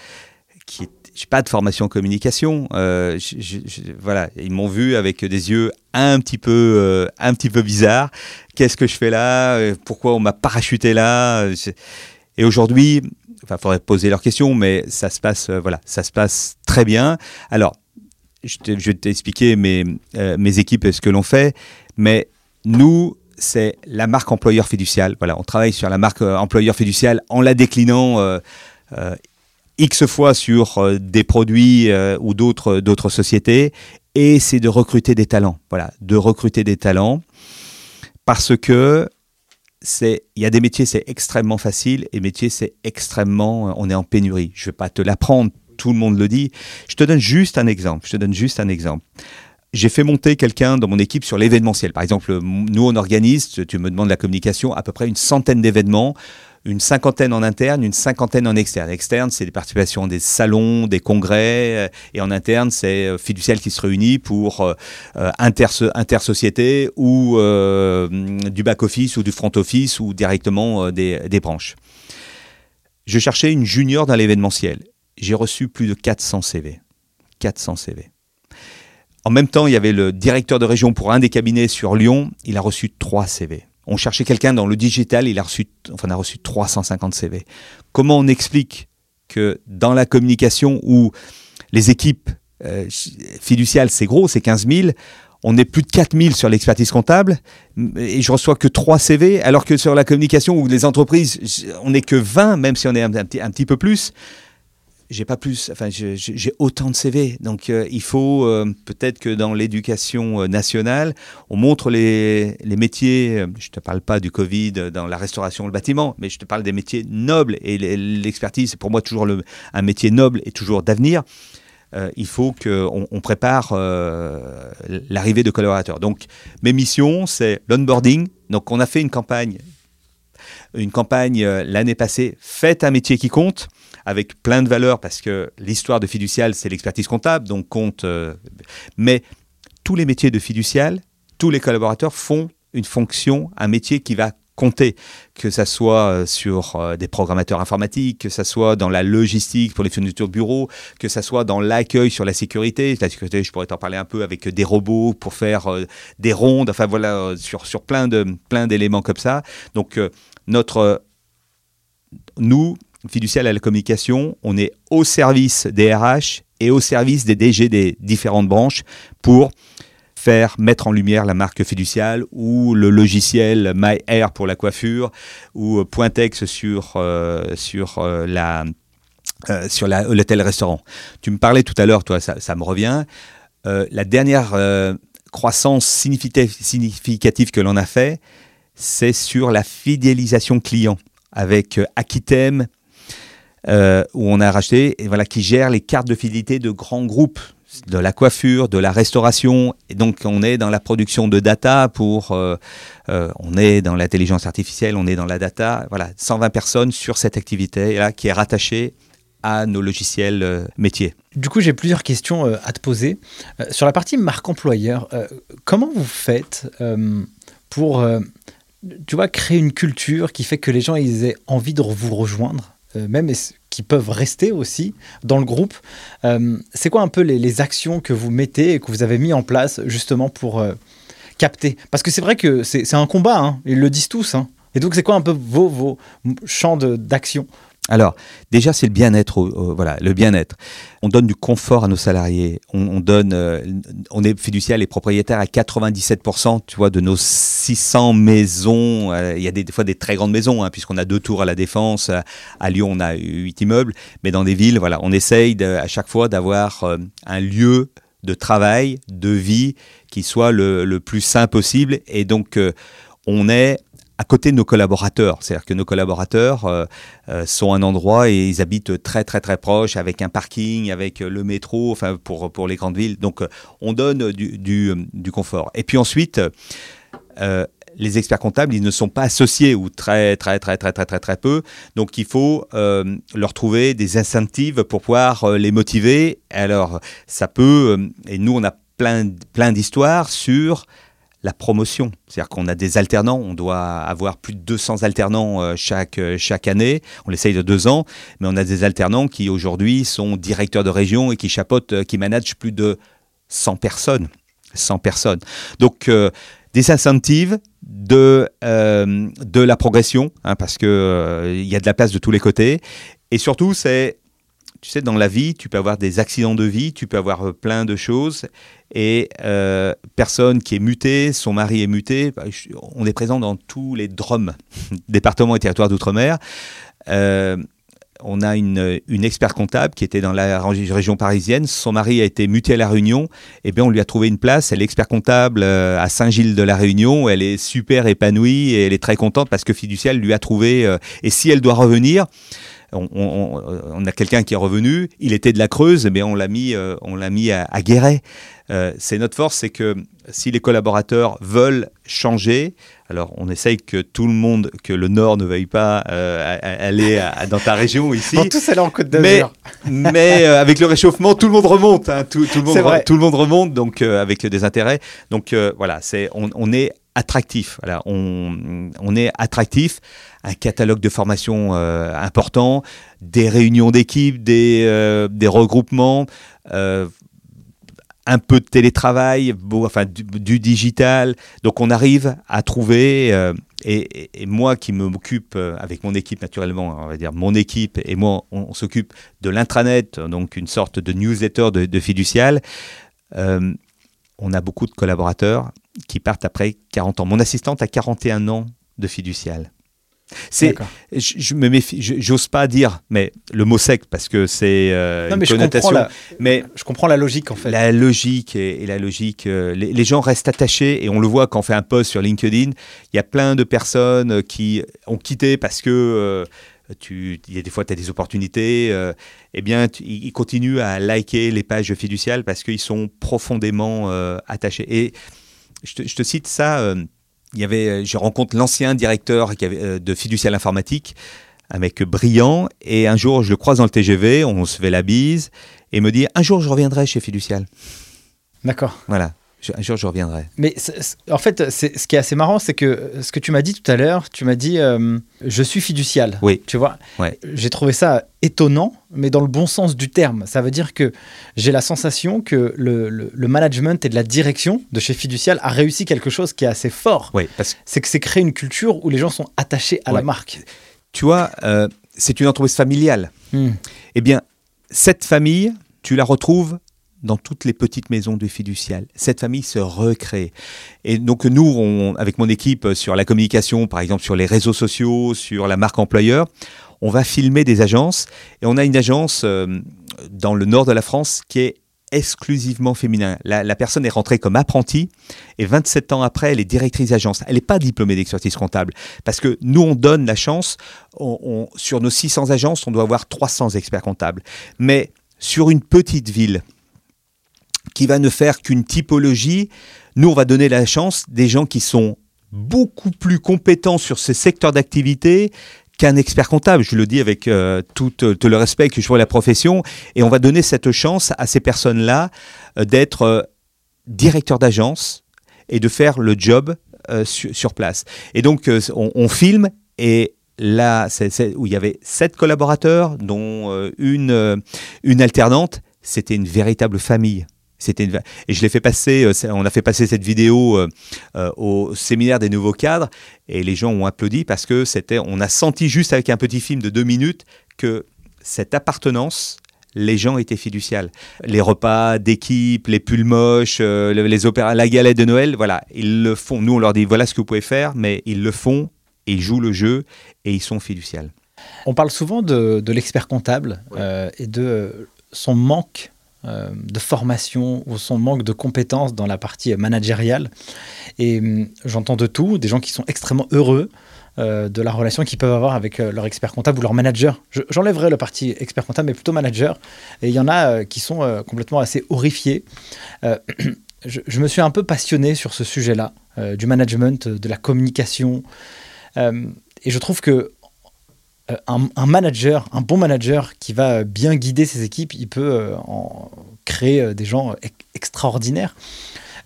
qui j'ai pas de formation en communication, euh, je- je- je- voilà, ils m'ont vu avec des yeux un petit peu, un petit peu bizarres. Qu'est-ce que je fais là? Pourquoi on m'a parachuté là? Et aujourd'hui, enfin, faudrait poser leurs questions, mais ça se passe, euh, voilà, ça se passe très bien. Alors, je, vais t'expliquer mes, euh, mes équipes et ce que l'on fait, mais nous, c'est la marque employeur fiducial. Voilà, on travaille sur la marque euh, employeur fiducial en la déclinant X fois sur des produits ou d'autres d'autres sociétés, et c'est de recruter des talents. Voilà, de recruter des talents parce que c'est il y a des métiers c'est extrêmement facile et métiers c'est extrêmement euh, on est en pénurie. Je vais pas te l'apprendre, tout le monde le dit. Je te donne juste un exemple. Je te donne juste un exemple. J'ai fait monter quelqu'un dans mon équipe sur l'événementiel. Par exemple, nous, on organise, tu me demandes la communication, à peu près une centaine d'événements, une cinquantaine en interne, une cinquantaine en externe. Externe, c'est des participations des salons, des congrès, euh, et en interne, c'est euh, Fiducial qui se réunit pour euh, euh, interso- intersociété ou du back-office ou du front-office ou directement des, des branches. Je cherchais une junior dans l'événementiel. J'ai reçu plus de 400 CV. 400 CV. En même temps, il y avait le directeur de région pour un des cabinets sur Lyon. Il a reçu 3 CV. On cherchait quelqu'un dans le digital. Il a reçu, enfin, on a reçu 350 CV. Comment on explique que dans la communication où les équipes euh, fiduciales, c'est gros, c'est 15 000, on est plus de 4 000 sur l'expertise comptable et je reçois que 3 CV, alors que sur la communication où les entreprises, on n'est que 20, même si on est un petit, un petit peu plus j'ai pas plus, enfin j'ai autant de CV. Donc euh, il faut euh, peut-être que dans l'éducation euh, nationale, on montre les, les métiers. je te parle pas du Covid dans la restauration, le bâtiment, mais je te parle des métiers nobles. Et l'expertise, c'est pour moi toujours un métier noble et toujours d'avenir. Il faut qu'on on prépare l'arrivée de collaborateurs. Donc mes missions, c'est l'onboarding. Donc on a fait une campagne, une campagne l'année passée. Faites un métier qui compte avec plein de valeurs parce que l'histoire de fiducial, c'est l'expertise comptable, donc compte. euh, mais tous les métiers de fiducial, tous les collaborateurs font une fonction, un métier qui va compter, que ça soit euh, sur euh, des programmateurs informatiques, que ça soit dans la logistique pour les fournitures de bureau, que ça soit dans l'accueil sur la sécurité. La sécurité, je pourrais t'en parler un peu avec des robots pour faire des rondes, enfin voilà, sur, sur plein de plein d'éléments comme ça. Donc notre nous, fiducial à la communication, on est au service des RH et au service des DG des différentes branches pour faire mettre en lumière la marque fiduciale ou le logiciel MyAir pour la coiffure ou Pointex sur, euh, sur euh, euh, l'hôtel-restaurant. Tu me parlais tout à l'heure, toi, ça, ça me revient. La dernière croissance significative, que l'on a fait, c'est sur la fidélisation client avec Aquitem, euh, où on a racheté, et voilà, qui gère les cartes de fidélité de grands groupes. de la coiffure, de la restauration. Et donc, on est dans la production de data pour. euh, euh, on est dans l'intelligence artificielle, on est dans la data. Voilà, 120 personnes sur cette activité-là qui est rattachée à nos logiciels métiers. Du coup, j'ai plusieurs questions à te poser. Sur la partie marque employeur, comment vous faites pour, tu vois, créer une culture qui fait que les gens ils aient envie de vous rejoindre, même est- qui peuvent rester aussi dans le groupe Euh, C'est quoi un peu les, actions que vous mettez et que vous avez mis en place justement pour euh, capter? Parce que c'est vrai que c'est un combat, hein, ils le disent tous. hein. Et donc, c'est quoi un peu vos, vos champs d'action? Alors, déjà, c'est le bien-être. voilà, le bien-être. On donne du confort à nos salariés. On, on donne, euh, on est fiduciaire et propriétaire à 97%, tu vois, de nos 600 maisons. Euh, Il y a des, fois des très grandes maisons, hein, puisqu'on a deux tours à la Défense. À, Lyon, on a huit immeubles. Mais dans des villes, voilà, on essaye à chaque fois d'avoir euh, un lieu de travail, de vie, qui soit le, le plus sain possible. Et donc, on est à côté de nos collaborateurs. C'est-à-dire que nos collaborateurs euh, euh, sont un endroit et ils habitent très très très proche, avec un parking, avec euh, le métro, enfin pour, pour les grandes villes. Donc, on donne du, du, confort. Et puis ensuite, les experts comptables, ils ne sont pas associés ou très très très très très très très peu. Donc il faut leur trouver des incentives pour pouvoir les motiver. Alors ça peut, et nous on a plein plein d'histoires sur la promotion. C'est-à-dire qu'on a des alternants, on doit avoir plus de 200 alternants euh, chaque, euh, chaque année, on l'essaye de deux ans, mais on a des alternants qui aujourd'hui sont directeurs de région et qui chapeautent, euh, qui managent plus de 100 personnes. 100 personnes. Donc, des incentives, de, de la progression, hein, parce qu'il il y a de la place de tous les côtés. Et surtout, c'est, tu sais, dans la vie, tu peux avoir des accidents de vie, tu peux avoir euh, plein de choses. Et euh, personne qui est mutée, son mari est muté, bah, on est présent dans tous les DROM, départements et territoires d'outre-mer. Euh, on a une, une expert comptable qui était dans la région parisienne. Son mari a été muté à La Réunion. Et bien, on lui a trouvé une place. Elle est expert comptable à Saint-Gilles de La Réunion. Elle est super épanouie et elle est très contente parce que Fiducial lui a trouvé. et si elle doit revenir, on, on- on a quelqu'un qui est revenu. Il était de la Creuse, mais on l'a mis, euh, on l'a mis à, à Guéret. Euh, c'est notre force, c'est que si les collaborateurs veulent changer, alors on essaye que tout le monde, que le Nord ne veuille pas euh, aller à- dans ta région ici. Vont tous aller en Côte Mais, d'Azur. mais euh, avec le réchauffement, tout le monde remonte. hein, tout, tout le monde, C'est vrai. re- tout le monde remonte, donc euh, avec des intérêts. Donc voilà, c'est on, on est attractif. Voilà, on, on est attractif. Un catalogue de formation euh, important, des réunions d'équipe, des, euh, regroupements. euh, un peu de télétravail, enfin du, digital. Donc on arrive à trouver, et, moi qui m'occupe avec mon équipe naturellement, on va dire mon équipe et moi, on, s'occupe de l'intranet, donc une sorte de newsletter de, de fiducial. On a beaucoup de collaborateurs qui partent après 40 ans. Mon assistante a 41 ans de fiducial. C'est, je, je me méfie, j'ose pas dire, mais le mot secte parce que c'est euh, Non, une mais je comprends, connotation. la, Mais je comprends la logique en fait. la logique et, et la logique, euh, les, les gens restent attachés et on le voit quand on fait un post sur LinkedIn. Il y a plein de personnes qui ont quitté parce que euh, tu, il y a des fois tu as des opportunités. euh, eh bien, tu- ils ils continuent à liker les pages fiduciales parce qu'ils sont profondément euh, attachés. Et je te, je te cite ça. euh, il y avait, euh, je rencontre l'ancien directeur qui avait, euh, de fiducial informatique, un mec brillant, et un jour je le croise dans le TGV, on se fait la bise, et il me dit un jour je reviendrai chez Fiducial. D'accord. Voilà, Je- un jour je reviendrai. Mais en fait, ce qui est assez marrant, c'est que euh, ce que tu m'as dit tout à l'heure, tu m'as dit euh, je suis fiducial. Oui. Tu vois? Ouais. J'ai trouvé ça étonnant, mais dans le bon sens du terme. Ça veut dire que j'ai la sensation que le, le- le management et de la direction de chez Fiducial a réussi quelque chose qui est assez fort. Oui, parce C'est que c'est créer une culture où les gens sont attachés à la marque. tu vois, euh, c'est une entreprise familiale. Eh bien, cette famille, tu la retrouves dans toutes les petites maisons du fiducial. Cette famille se recrée. Et donc nous, avec mon équipe, euh, sur la communication, par exemple sur les réseaux sociaux, sur la marque employeur, on va filmer des agences. Et on a une agence euh, dans le nord de la France qui est exclusivement féminin. La, personne est rentrée comme apprentie et 27 ans après, elle est directrice d'agence. Elle n'est pas diplômée d'expertise comptable parce que nous, on donne la chance, sur nos 600 agences, on doit avoir 300 experts comptables. Mais sur une petite ville, qui va ne faire qu'une typologie. Nous, on va donner la chance des gens qui sont beaucoup plus compétents sur ces secteurs d'activité qu'un expert comptable. Je le dis avec euh, tout, euh, tout le respect que je vois la profession. Et on va donner cette chance à ces personnes-là euh, d'être directeurs d'agence et de faire le job sur, place. Et donc, on, filme et là, où il y avait sept collaborateurs, dont une, une alternante, c'était une véritable famille. C'était une... Et je l'ai fait passer, euh, on a fait passer cette vidéo euh, euh, au séminaire des nouveaux cadres et les gens ont applaudi parce que c'était, on a senti juste avec un petit film de deux minutes que cette appartenance, les gens étaient fiduciales. Les repas d'équipe, les pulls moches, euh, le- les opéras, la galette de Noël, voilà, ils le font. Nous, on leur dit voilà ce que vous pouvez faire, mais ils le font, et ils jouent le jeu et ils sont fiduciales. On parle souvent de, de l'expert comptable euh, et de son manque de formation ou son manque de compétences dans la partie managériale. Et hum, j'entends de tout, des gens qui sont extrêmement heureux euh, de la relation qu'ils peuvent avoir avec euh, leur expert comptable ou leur manager. Je- J'enlèverai le parti expert comptable, mais plutôt manager. Et il y en a euh, qui sont euh, complètement assez horrifiés. Euh, je, me suis un peu passionné sur ce sujet-là, euh, du management, de la communication. Euh, et je trouve que euh, un, un manager, un bon manager qui va euh, bien guider ses équipes, il peut euh, en créer euh, des gens extraordinaires.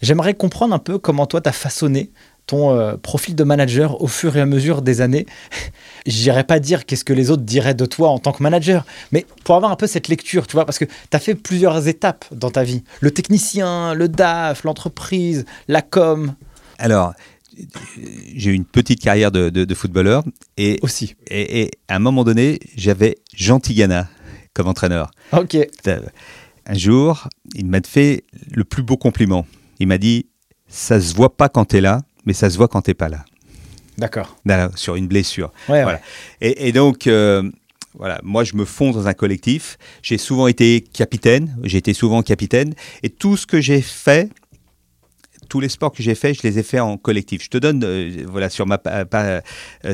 J'aimerais comprendre un peu comment toi, tu as façonné ton euh, profil de manager au fur et à mesure des années. J'irais pas dire qu'est-ce que les autres diraient de toi en tant que manager, mais pour avoir un peu cette lecture, tu vois, parce que tu as fait plusieurs étapes dans ta vie. Le technicien, le DAF, l'entreprise, la com Alors, j'ai eu une petite carrière de, de- de footballeur et, aussi. et- et à un moment donné, j'avais Jean Tigana comme entraîneur. Ok, Un jour, il m'a fait le plus beau compliment. Il m'a dit Ça se voit pas quand tu es là, mais ça se voit quand tu pas là. d'accord. Sur une blessure. Ouais, Voilà. ouais. Et, et donc, euh, voilà, moi, je me fonds dans un collectif. J'ai souvent été capitaine. J'ai été souvent capitaine. Et tout ce que j'ai fait, tous les sports que j'ai fait, je les ai faits en collectif. Je te donne, euh, voilà, sur ma, euh,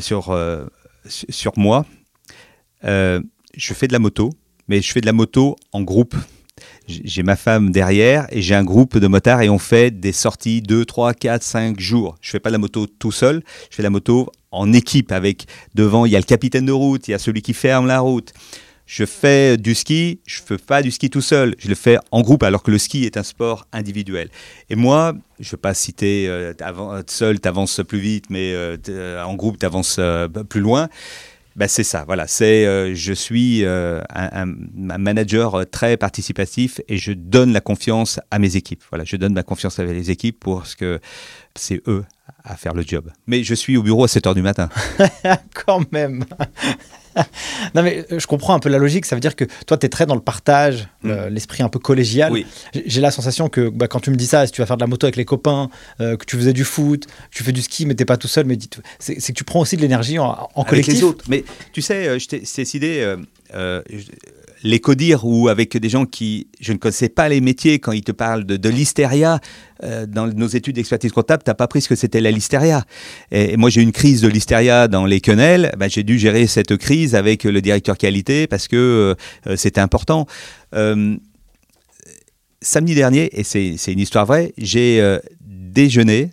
sur, euh, su- sur moi. Je fais de la moto, mais je fais de la moto en groupe. J'ai ma femme derrière et j'ai un groupe de motards et on fait des sorties 2, 3, 4, 5 jours. Je fais pas de la moto tout seul, je fais la moto en équipe avec devant, il y a le capitaine de route, il y a celui qui ferme la route. Je fais du ski, je fais pas du ski tout seul, je le fais en groupe alors que le ski est un sport individuel. Et moi, je ne vais pas citer euh, t'avan- seul, tu avances plus vite, mais euh, euh, en groupe, tu avances plus loin. Ben, c'est ça, voilà. C'est, euh, je suis euh, un, manager euh, très participatif et je donne la confiance à mes équipes. Voilà, je donne ma confiance à mes équipes parce que c'est eux à faire le job. Mais je suis au bureau à 7 heures du matin. Quand même. non, mais euh, je comprends un peu la logique. Ça veut dire que toi, tu es très dans le partage, le- l'esprit un peu collégial. Oui. J'ai- la sensation que bah, quand tu me dis ça, si tu vas faire de la moto avec les copains, euh, que tu faisais du foot, que tu fais du ski, mais t'es pas tout seul, mais dis- c'est que tu prends aussi de l'énergie en, en avec collectif. les autres. Mais tu sais, c'est cette idée, euh, euh, je- les codir ou avec des gens qui, je ne connaissais pas les métiers, quand ils te parlent de, de euh, dans nos études d'expertise comptable, tu n'as pas pris ce que c'était la l'hystéria. Et, moi, j'ai eu une crise de l'hystéria dans les quenelles. Ben, j'ai dû gérer cette crise avec le directeur qualité parce que euh, c'était important. Euh, samedi dernier, et c'est une histoire vraie, j'ai euh, déjeuné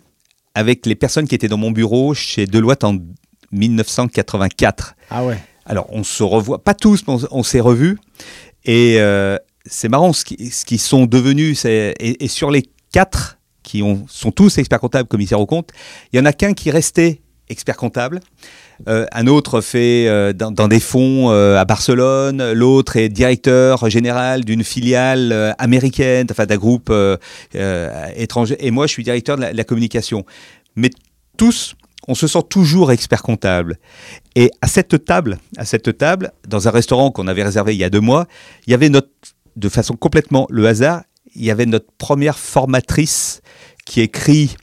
avec les personnes qui étaient dans mon bureau chez Deloitte en 1984. Ah ouais. Alors, on se revoit, pas tous, mais on, s'est revus. Et euh, c'est marrant ce qui- qu'ils sont devenus. Et, sur les quatre qui ont, sont tous experts comptables, commissaires aux comptes, il y en a qu'un qui restait expert comptable. Euh, un autre fait euh, dans, des fonds euh, à Barcelone. L'autre est directeur général d'une filiale américaine, enfin d'un groupe étranger. Et moi, je suis directeur de la communication. Mais tous, on se sent toujours expert comptable. Et à cette table, à cette table, dans un restaurant qu'on avait réservé il y a deux mois, il y avait de façon complètement le hasard, il y avait notre première formatrice qui écrit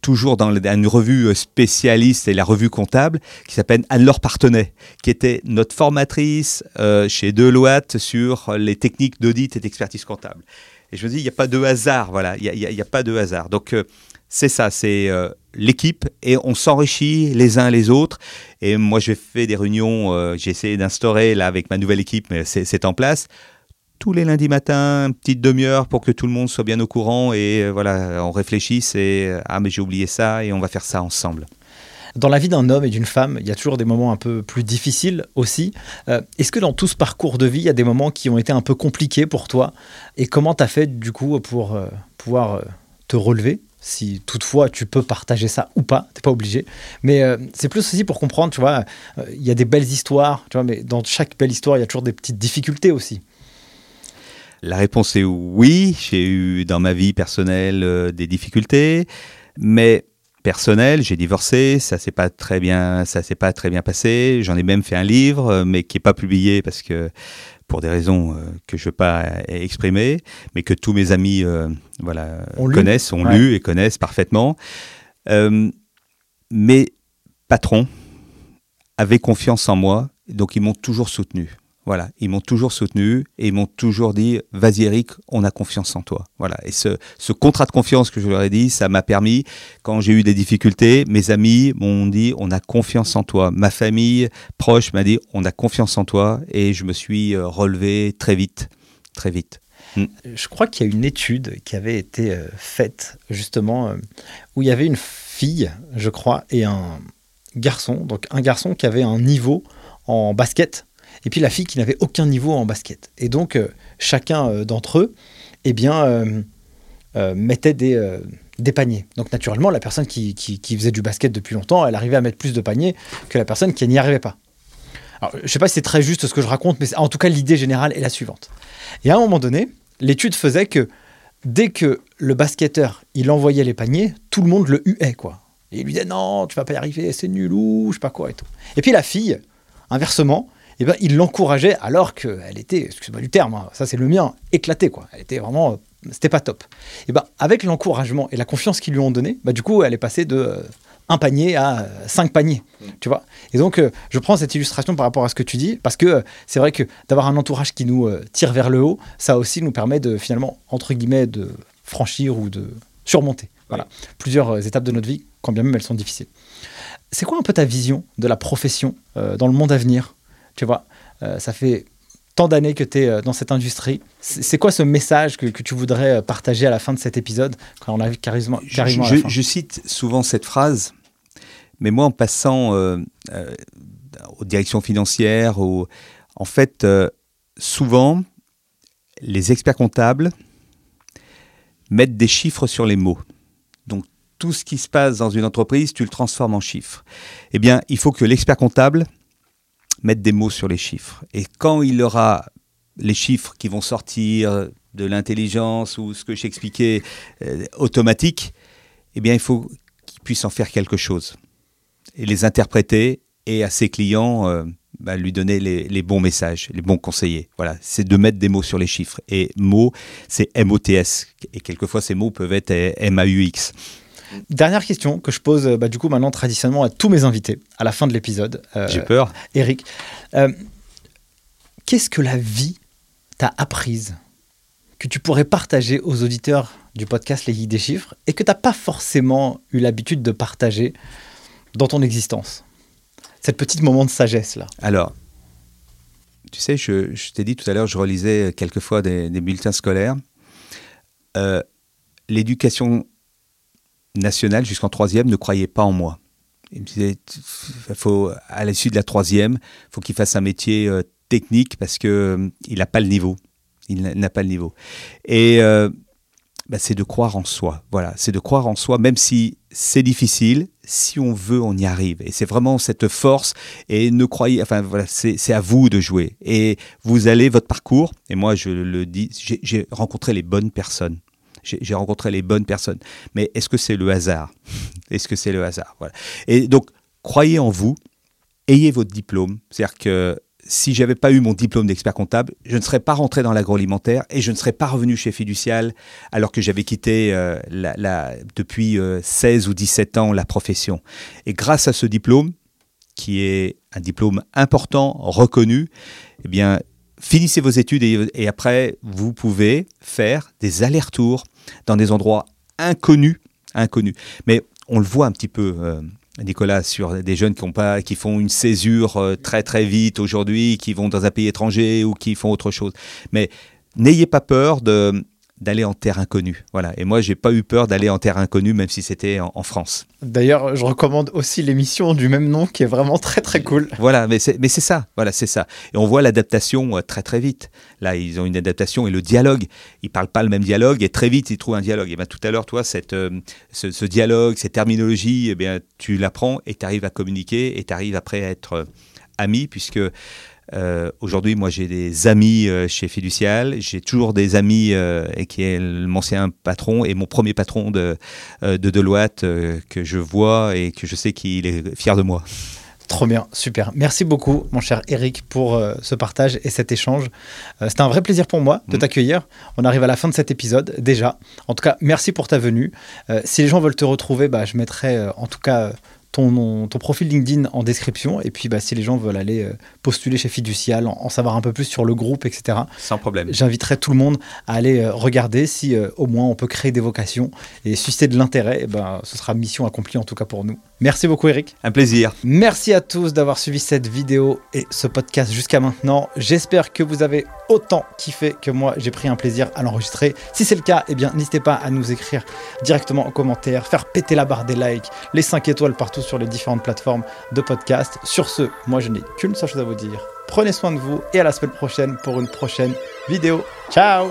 toujours dans une revue spécialiste et la revue comptable, qui s'appelle Anne-Laure Partenay, qui était notre formatrice euh, chez Deloitte sur les techniques d'audit et d'expertise comptable. Et je me dis, il n'y a pas de hasard, voilà, il n'y a pas de hasard. Donc, euh, c'est ça, c'est euh, l'équipe et on s'enrichit les uns les autres. Et moi, j'ai fait des réunions, euh, j'ai essayé d'instaurer là avec ma nouvelle équipe, mais c'est en place. tous les lundis matins, une petite demi-heure pour que tout le monde soit bien au courant et euh, voilà, on réfléchisse et euh, ah mais j'ai oublié ça et on va faire ça ensemble. Dans la vie d'un homme et d'une femme, il y a toujours des moments un peu plus difficiles aussi. Est-ce que dans tout ce parcours de vie, il y a des moments qui ont été un peu compliqués pour toi? Et comment tu as fait du coup pour pouvoir te relever? Si toutefois tu peux partager ça ou pas, t'es pas obligé. Mais euh, c'est plus aussi pour comprendre, tu vois, euh, il y a des belles histoires, tu vois, mais dans chaque belle histoire, il y a toujours des petites difficultés aussi. La réponse est oui. J'ai eu dans ma vie personnelle euh, des difficultés, mais personnelles, j'ai divorcé, ça s'est pas très bien, ça s'est pas très bien passé. J'en ai même fait un livre, mais qui est pas publié parce que pour des raisons euh, que je ne veux pas euh, exprimer, mais que tous mes amis euh, voilà, connaissent, ont Ouais. lu et connaissent parfaitement. Mes patrons avaient confiance en moi, donc ils m'ont toujours soutenu. Voilà, ils m'ont toujours soutenu et ils m'ont toujours dit "Vas-y Eric, on a confiance en toi." Voilà, et ce, contrat de confiance que je leur ai dit, ça m'a permis quand j'ai eu des difficultés, mes amis m'ont dit "On a confiance en toi." Ma famille proche m'a dit "On a confiance en toi" et je me suis euh, relevé très vite, très vite. Je crois qu'il y a une étude qui avait été euh, faite justement euh, où il y avait une fille, je crois, et un garçon. Donc un garçon qui avait un niveau en basket et puis la fille qui n'avait aucun niveau en basket. Et donc euh, chacun euh, d'entre eux, eh bien, euh, mettait des, paniers. Donc naturellement, la personne qui, faisait du basket depuis longtemps, elle arrivait à mettre plus de paniers que la personne qui n'y arrivait pas. Alors, je ne sais pas si c'est très juste ce que je raconte, mais en tout cas, l'idée générale est la suivante. Et à un moment donné, l'étude faisait que dès que le basketteur il envoyait les paniers, tout le monde le huait quoi. Et il lui disait non, tu vas pas y arriver, c'est nul ou je sais pas quoi et tout. Et puis la fille, inversement, eh ben, il l'encourageait alors qu'elle était, excuse-moi du terme, hein, ça c'est le mien, éclatée quoi. Elle était vraiment, euh, c'était pas top. Et ben avec l'encouragement et la confiance qu'ils lui ont donné, bah, du coup elle est passée de euh, un panier à euh, cinq paniers, tu vois. Et donc euh, je prends cette illustration par rapport à ce que tu dis parce que euh, c'est vrai que d'avoir un entourage qui nous euh, tire vers le haut, ça aussi nous permet de finalement entre guillemets de franchir ou de surmonter. Voilà, plusieurs étapes de notre vie, quand bien même elles sont difficiles. C'est quoi un peu ta vision de la profession dans le monde à venir? Tu vois, euh, ça fait tant d'années que tu es dans cette industrie. C'est quoi ce message que, que tu voudrais euh, partager à la fin de cet épisode quand on arrive carrément, Je- carrément à je, la fin? je cite souvent cette phrase, mais moi, en passant euh, euh, aux directions financières, aux- en fait, euh, souvent, les experts comptables mettent des chiffres sur les mots. Donc, tout ce qui se passe dans une entreprise, tu le transformes en chiffres. Eh bien, il faut que l'expert comptable mette des mots sur les chiffres. Et quand il aura les chiffres qui vont sortir de l'intelligence ou ce que j'expliquais euh, automatique, eh bien, il faut qu'il puisse en faire quelque chose et les interpréter et à ses clients euh, bah, lui donner les, bons messages, les bons conseillers. Voilà, c'est de mettre des mots sur les chiffres. Et mots, c'est M-O-T-S. Et quelquefois, ces mots peuvent être M-A-U-X. Dernière question que je pose euh, bah, du coup maintenant traditionnellement à tous mes invités à la fin de l'épisode. Euh, J'ai peur. Eric, euh, qu'est-ce que la vie t'a apprise que tu pourrais partager aux auditeurs du podcast Les Guides des Chiffres et que tu n'as pas forcément eu l'habitude de partager dans ton existence? Cette petite moment de sagesse là. Alors, tu sais, je, je t'ai dit tout à l'heure, je relisais quelquefois des, des bulletins scolaires. Euh, L'éducation nationale jusqu'en troisième ne croyait pas en moi. Il me disait, faut, à l'issue de la troisième, faut qu'il fasse un métier euh, technique parce que euh, il n'a pas le niveau. Il n'a- pas le niveau. Et euh, bah, c'est de croire en soi. Voilà, c'est de croire en soi, même si c'est difficile. Si on veut, on y arrive. Et c'est vraiment cette force. Et ne croyez, enfin voilà, c'est à vous de jouer. Et vous allez votre parcours. Et moi, je le dis, j'ai rencontré les bonnes personnes. J'ai rencontré les bonnes personnes. Mais est-ce que c'est le hasard? Est-ce que c'est le hasard? Et donc, croyez en vous. Ayez votre diplôme. C'est-à-dire que si j'avais pas eu mon diplôme d'expert comptable, je ne serais pas rentré dans l'agroalimentaire et je ne serais pas revenu chez Fiducial alors que j'avais quitté euh, la- depuis euh, 16 ou 17 ans la profession. Et grâce à ce diplôme, qui est un diplôme important, reconnu, eh bien, finissez vos études et après, vous pouvez faire des allers-retours dans des endroits inconnus, inconnus. Mais on le voit un petit peu, euh, Nicolas, sur des jeunes qui, ont pas, qui font une césure euh, très très vite aujourd'hui, qui vont dans un pays étranger ou qui font autre chose. Mais n'ayez pas peur de d'aller en terre inconnue. Voilà. Et moi, j'ai pas eu peur d'aller en terre inconnue, même si c'était en, France. D'ailleurs, je recommande aussi l'émission du même nom, qui est vraiment très très cool. Voilà, mais c'est mais c'est ça. Voilà, c'est ça. Et on voit l'adaptation euh, très très vite. Là, ils ont une adaptation et le dialogue. Ils parlent pas le même dialogue et très vite ils trouvent un dialogue. Et bien tout à l'heure, toi, cette euh, ce, dialogue, cette terminologie, eh bien tu l'apprends et tu arrives à communiquer et tu arrives après à être euh, ami puisque euh, aujourd'hui, moi, j'ai des amis euh, chez Fiducial. J'ai toujours des amis euh, et qui est mon ancien patron et mon premier patron de, de Deloitte que je vois et que je sais qu'il est fier de moi. Trop bien, super. Merci beaucoup, mon cher Eric, pour ce partage et cet échange. C'était un vrai plaisir pour moi de mmh. t'accueillir. On arrive à la fin de cet épisode déjà. En tout cas, merci pour ta venue. si les gens veulent te retrouver, bah, je mettrai en tout cas ton, ton profil LinkedIn en description. Et puis, bah, si les gens veulent aller euh, postuler chez Fiducial, en, savoir un peu plus sur le groupe, etc. Sans problème. J'inviterai tout le monde à aller euh, regarder si euh, au moins on peut créer des vocations et susciter de l'intérêt. Eh ben, ce sera mission accomplie en tout cas pour nous. Merci beaucoup, Eric. Un plaisir. Merci à tous d'avoir suivi cette vidéo et ce podcast jusqu'à maintenant. J'espère que vous avez autant kiffé que moi. J'ai pris un plaisir à l'enregistrer. Si c'est le cas, eh bien, n'hésitez pas à nous écrire directement en commentaire, faire péter la barre des likes, les 5 étoiles partout sur les différentes plateformes de podcast. Sur ce, moi, je n'ai qu'une seule chose à vous dire. Prenez soin de vous et à la semaine prochaine pour une prochaine vidéo. Ciao